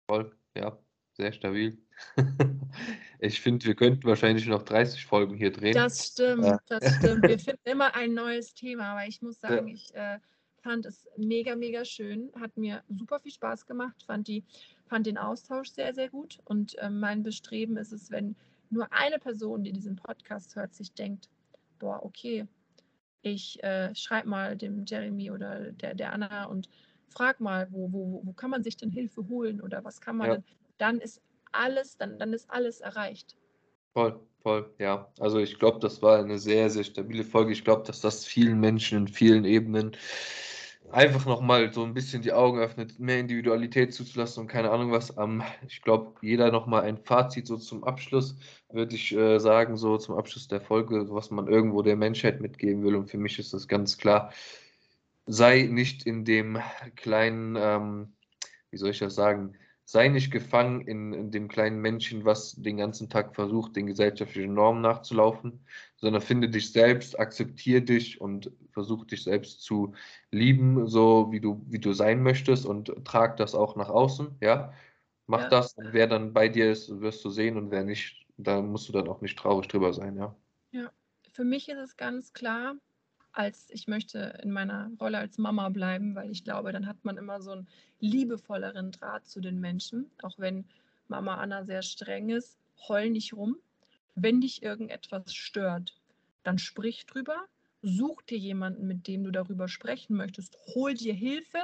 Voll, ja, sehr stabil. ich finde, wir könnten wahrscheinlich noch 30 Folgen hier drehen. Das stimmt, ja. das stimmt. Wir finden immer ein neues Thema, aber ich muss sagen, ja. ich äh, fand es mega, mega schön, hat mir super viel Spaß gemacht, fand die fand den Austausch sehr, sehr gut. Und äh, mein Bestreben ist es, wenn nur eine Person, die diesen Podcast hört, sich denkt, boah, okay, ich äh, schreibe mal dem Jeremy oder der, der Anna und frag mal, wo, wo, wo kann man sich denn Hilfe holen oder was kann man ja. denn, dann ist alles, dann, dann ist alles erreicht. Voll, voll, ja. Also ich glaube, das war eine sehr, sehr stabile Folge. Ich glaube, dass das vielen Menschen in vielen Ebenen einfach nochmal so ein bisschen die Augen öffnet, mehr Individualität zuzulassen und keine Ahnung was. Ähm, ich glaube, jeder nochmal ein Fazit so zum Abschluss, würde ich äh, sagen, so zum Abschluss der Folge, was man irgendwo der Menschheit mitgeben will. Und für mich ist das ganz klar, sei nicht in dem kleinen, ähm, wie soll ich das sagen, sei nicht gefangen in, in, dem kleinen Männchen, was den ganzen Tag versucht, den gesellschaftlichen Normen nachzulaufen, sondern finde dich selbst, akzeptiere dich und versuch dich selbst zu lieben, so wie du, wie du sein möchtest und trag das auch nach außen, ja. Mach ja. das und wer dann bei dir ist, wirst du sehen und wer nicht, da musst du dann auch nicht traurig drüber sein, ja. Ja, für mich ist es ganz klar, als ich möchte in meiner Rolle als Mama bleiben, weil ich glaube, dann hat man immer so einen liebevolleren Draht zu den Menschen, auch wenn Mama Anna sehr streng ist. Heul nicht rum. Wenn dich irgendetwas stört, dann sprich drüber. Such dir jemanden, mit dem du darüber sprechen möchtest. Hol dir Hilfe.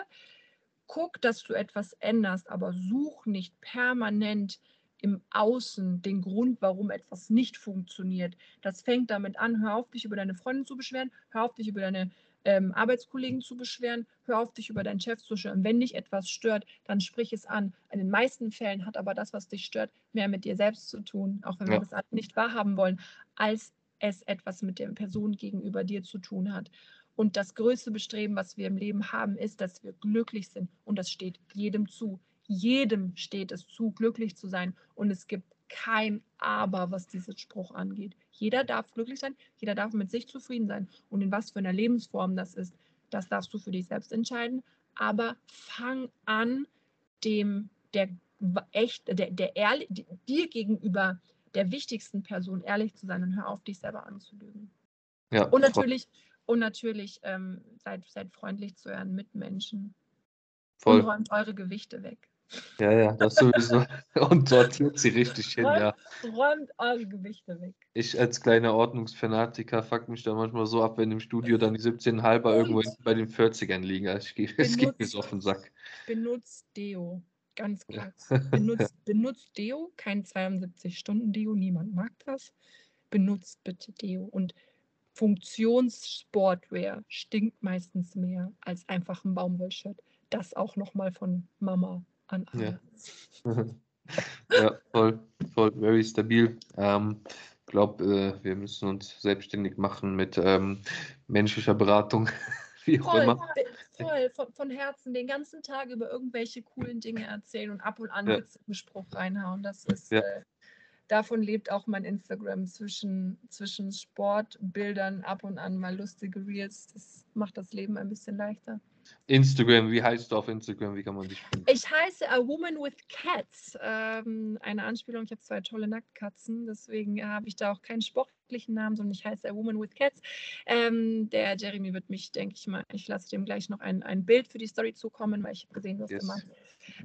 Guck, dass du etwas änderst, aber such nicht permanent im Außen den Grund, warum etwas nicht funktioniert. Das fängt damit an, hör auf, dich über deine Freundin zu beschweren, hör auf, dich über deine ähm, Arbeitskollegen zu beschweren, hör auf, dich über deinen Chef zu beschweren. Wenn dich etwas stört, dann sprich es an. In den meisten Fällen hat aber das, was dich stört, mehr mit dir selbst zu tun, auch wenn ja. wir das nicht wahrhaben wollen, als es etwas mit der Person gegenüber dir zu tun hat. Und das größte Bestreben, was wir im Leben haben, ist, dass wir glücklich sind. Und das steht jedem zu jedem steht es zu, glücklich zu sein. Und es gibt kein Aber, was diesen Spruch angeht. Jeder darf glücklich sein, jeder darf mit sich zufrieden sein. Und in was für einer Lebensform das ist, das darfst du für dich selbst entscheiden. Aber fang an, dem, der echt, der, der ehrlich, dir gegenüber der wichtigsten Person ehrlich zu sein und hör auf, dich selber anzulügen. Ja, und natürlich, und natürlich ähm, seid, seid freundlich zu euren Mitmenschen. Voll. Und räumt eure Gewichte weg. Ja, ja, das sowieso. Und sortiert sie richtig hin, räumt, ja. Räumt eure Gewichte weg. Ich als kleiner Ordnungsfanatiker fuck mich da manchmal so ab, wenn im Studio dann die 17,5er irgendwo bei den 40ern liegen. Also ich, es geht mir so auf den Sack. Benutzt Deo. Ganz kurz. Benutzt, benutzt Deo, kein 72-Stunden-Deo, niemand mag das. Benutzt bitte Deo. Und Funktionssportwear stinkt meistens mehr als einfach ein Baumwollshirt. Das auch nochmal von Mama an alle. Ja, ja voll, voll, very stabil. Ähm, ich glaube, äh, wir müssen uns selbstständig machen mit ähm, menschlicher Beratung, wie auch voll, immer. Voll, von, von, Herzen den ganzen Tag über irgendwelche coolen Dinge erzählen und ab und an ja. einen Spruch reinhauen. Das ist, ja. äh, davon lebt auch mein Instagram zwischen, zwischen Sportbildern, ab und an mal lustige Reels. Das macht das Leben ein bisschen leichter. Instagram, wie heißt du auf Instagram? Wie kann man dich finden? Ich heiße A Woman with Cats. Ähm, eine Anspielung, ich habe zwei tolle Nacktkatzen, deswegen habe ich da auch keinen sportlichen Namen, sondern ich heiße A Woman with Cats. Ähm, der Jeremy wird mich, denke ich mal, ich lasse dem gleich noch ein, ein Bild für die Story zukommen, weil ich habe gesehen, du hast yes. gemacht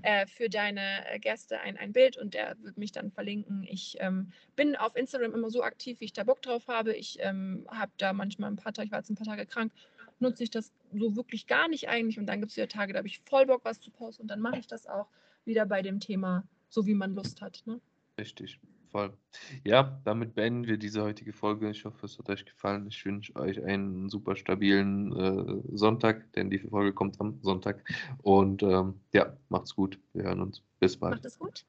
äh, für deine äh, Gäste ein, ein Bild und der wird mich dann verlinken. Ich ähm, bin auf Instagram immer so aktiv, wie ich da Bock drauf habe. Ich ähm, habe da manchmal ein paar Tage, ich war jetzt ein paar Tage krank nutze ich das so wirklich gar nicht eigentlich. Und dann gibt es wieder Tage, da habe ich voll Bock, was zu posten. Und dann mache ich das auch wieder bei dem Thema, so wie man Lust hat. Ne? Richtig, voll. Ja, damit beenden wir diese heutige Folge. Ich hoffe, es hat euch gefallen. Ich wünsche euch einen super stabilen äh, Sonntag, denn die Folge kommt am Sonntag. Und ähm, ja, macht's gut. Wir hören uns. Bis bald. Macht es gut.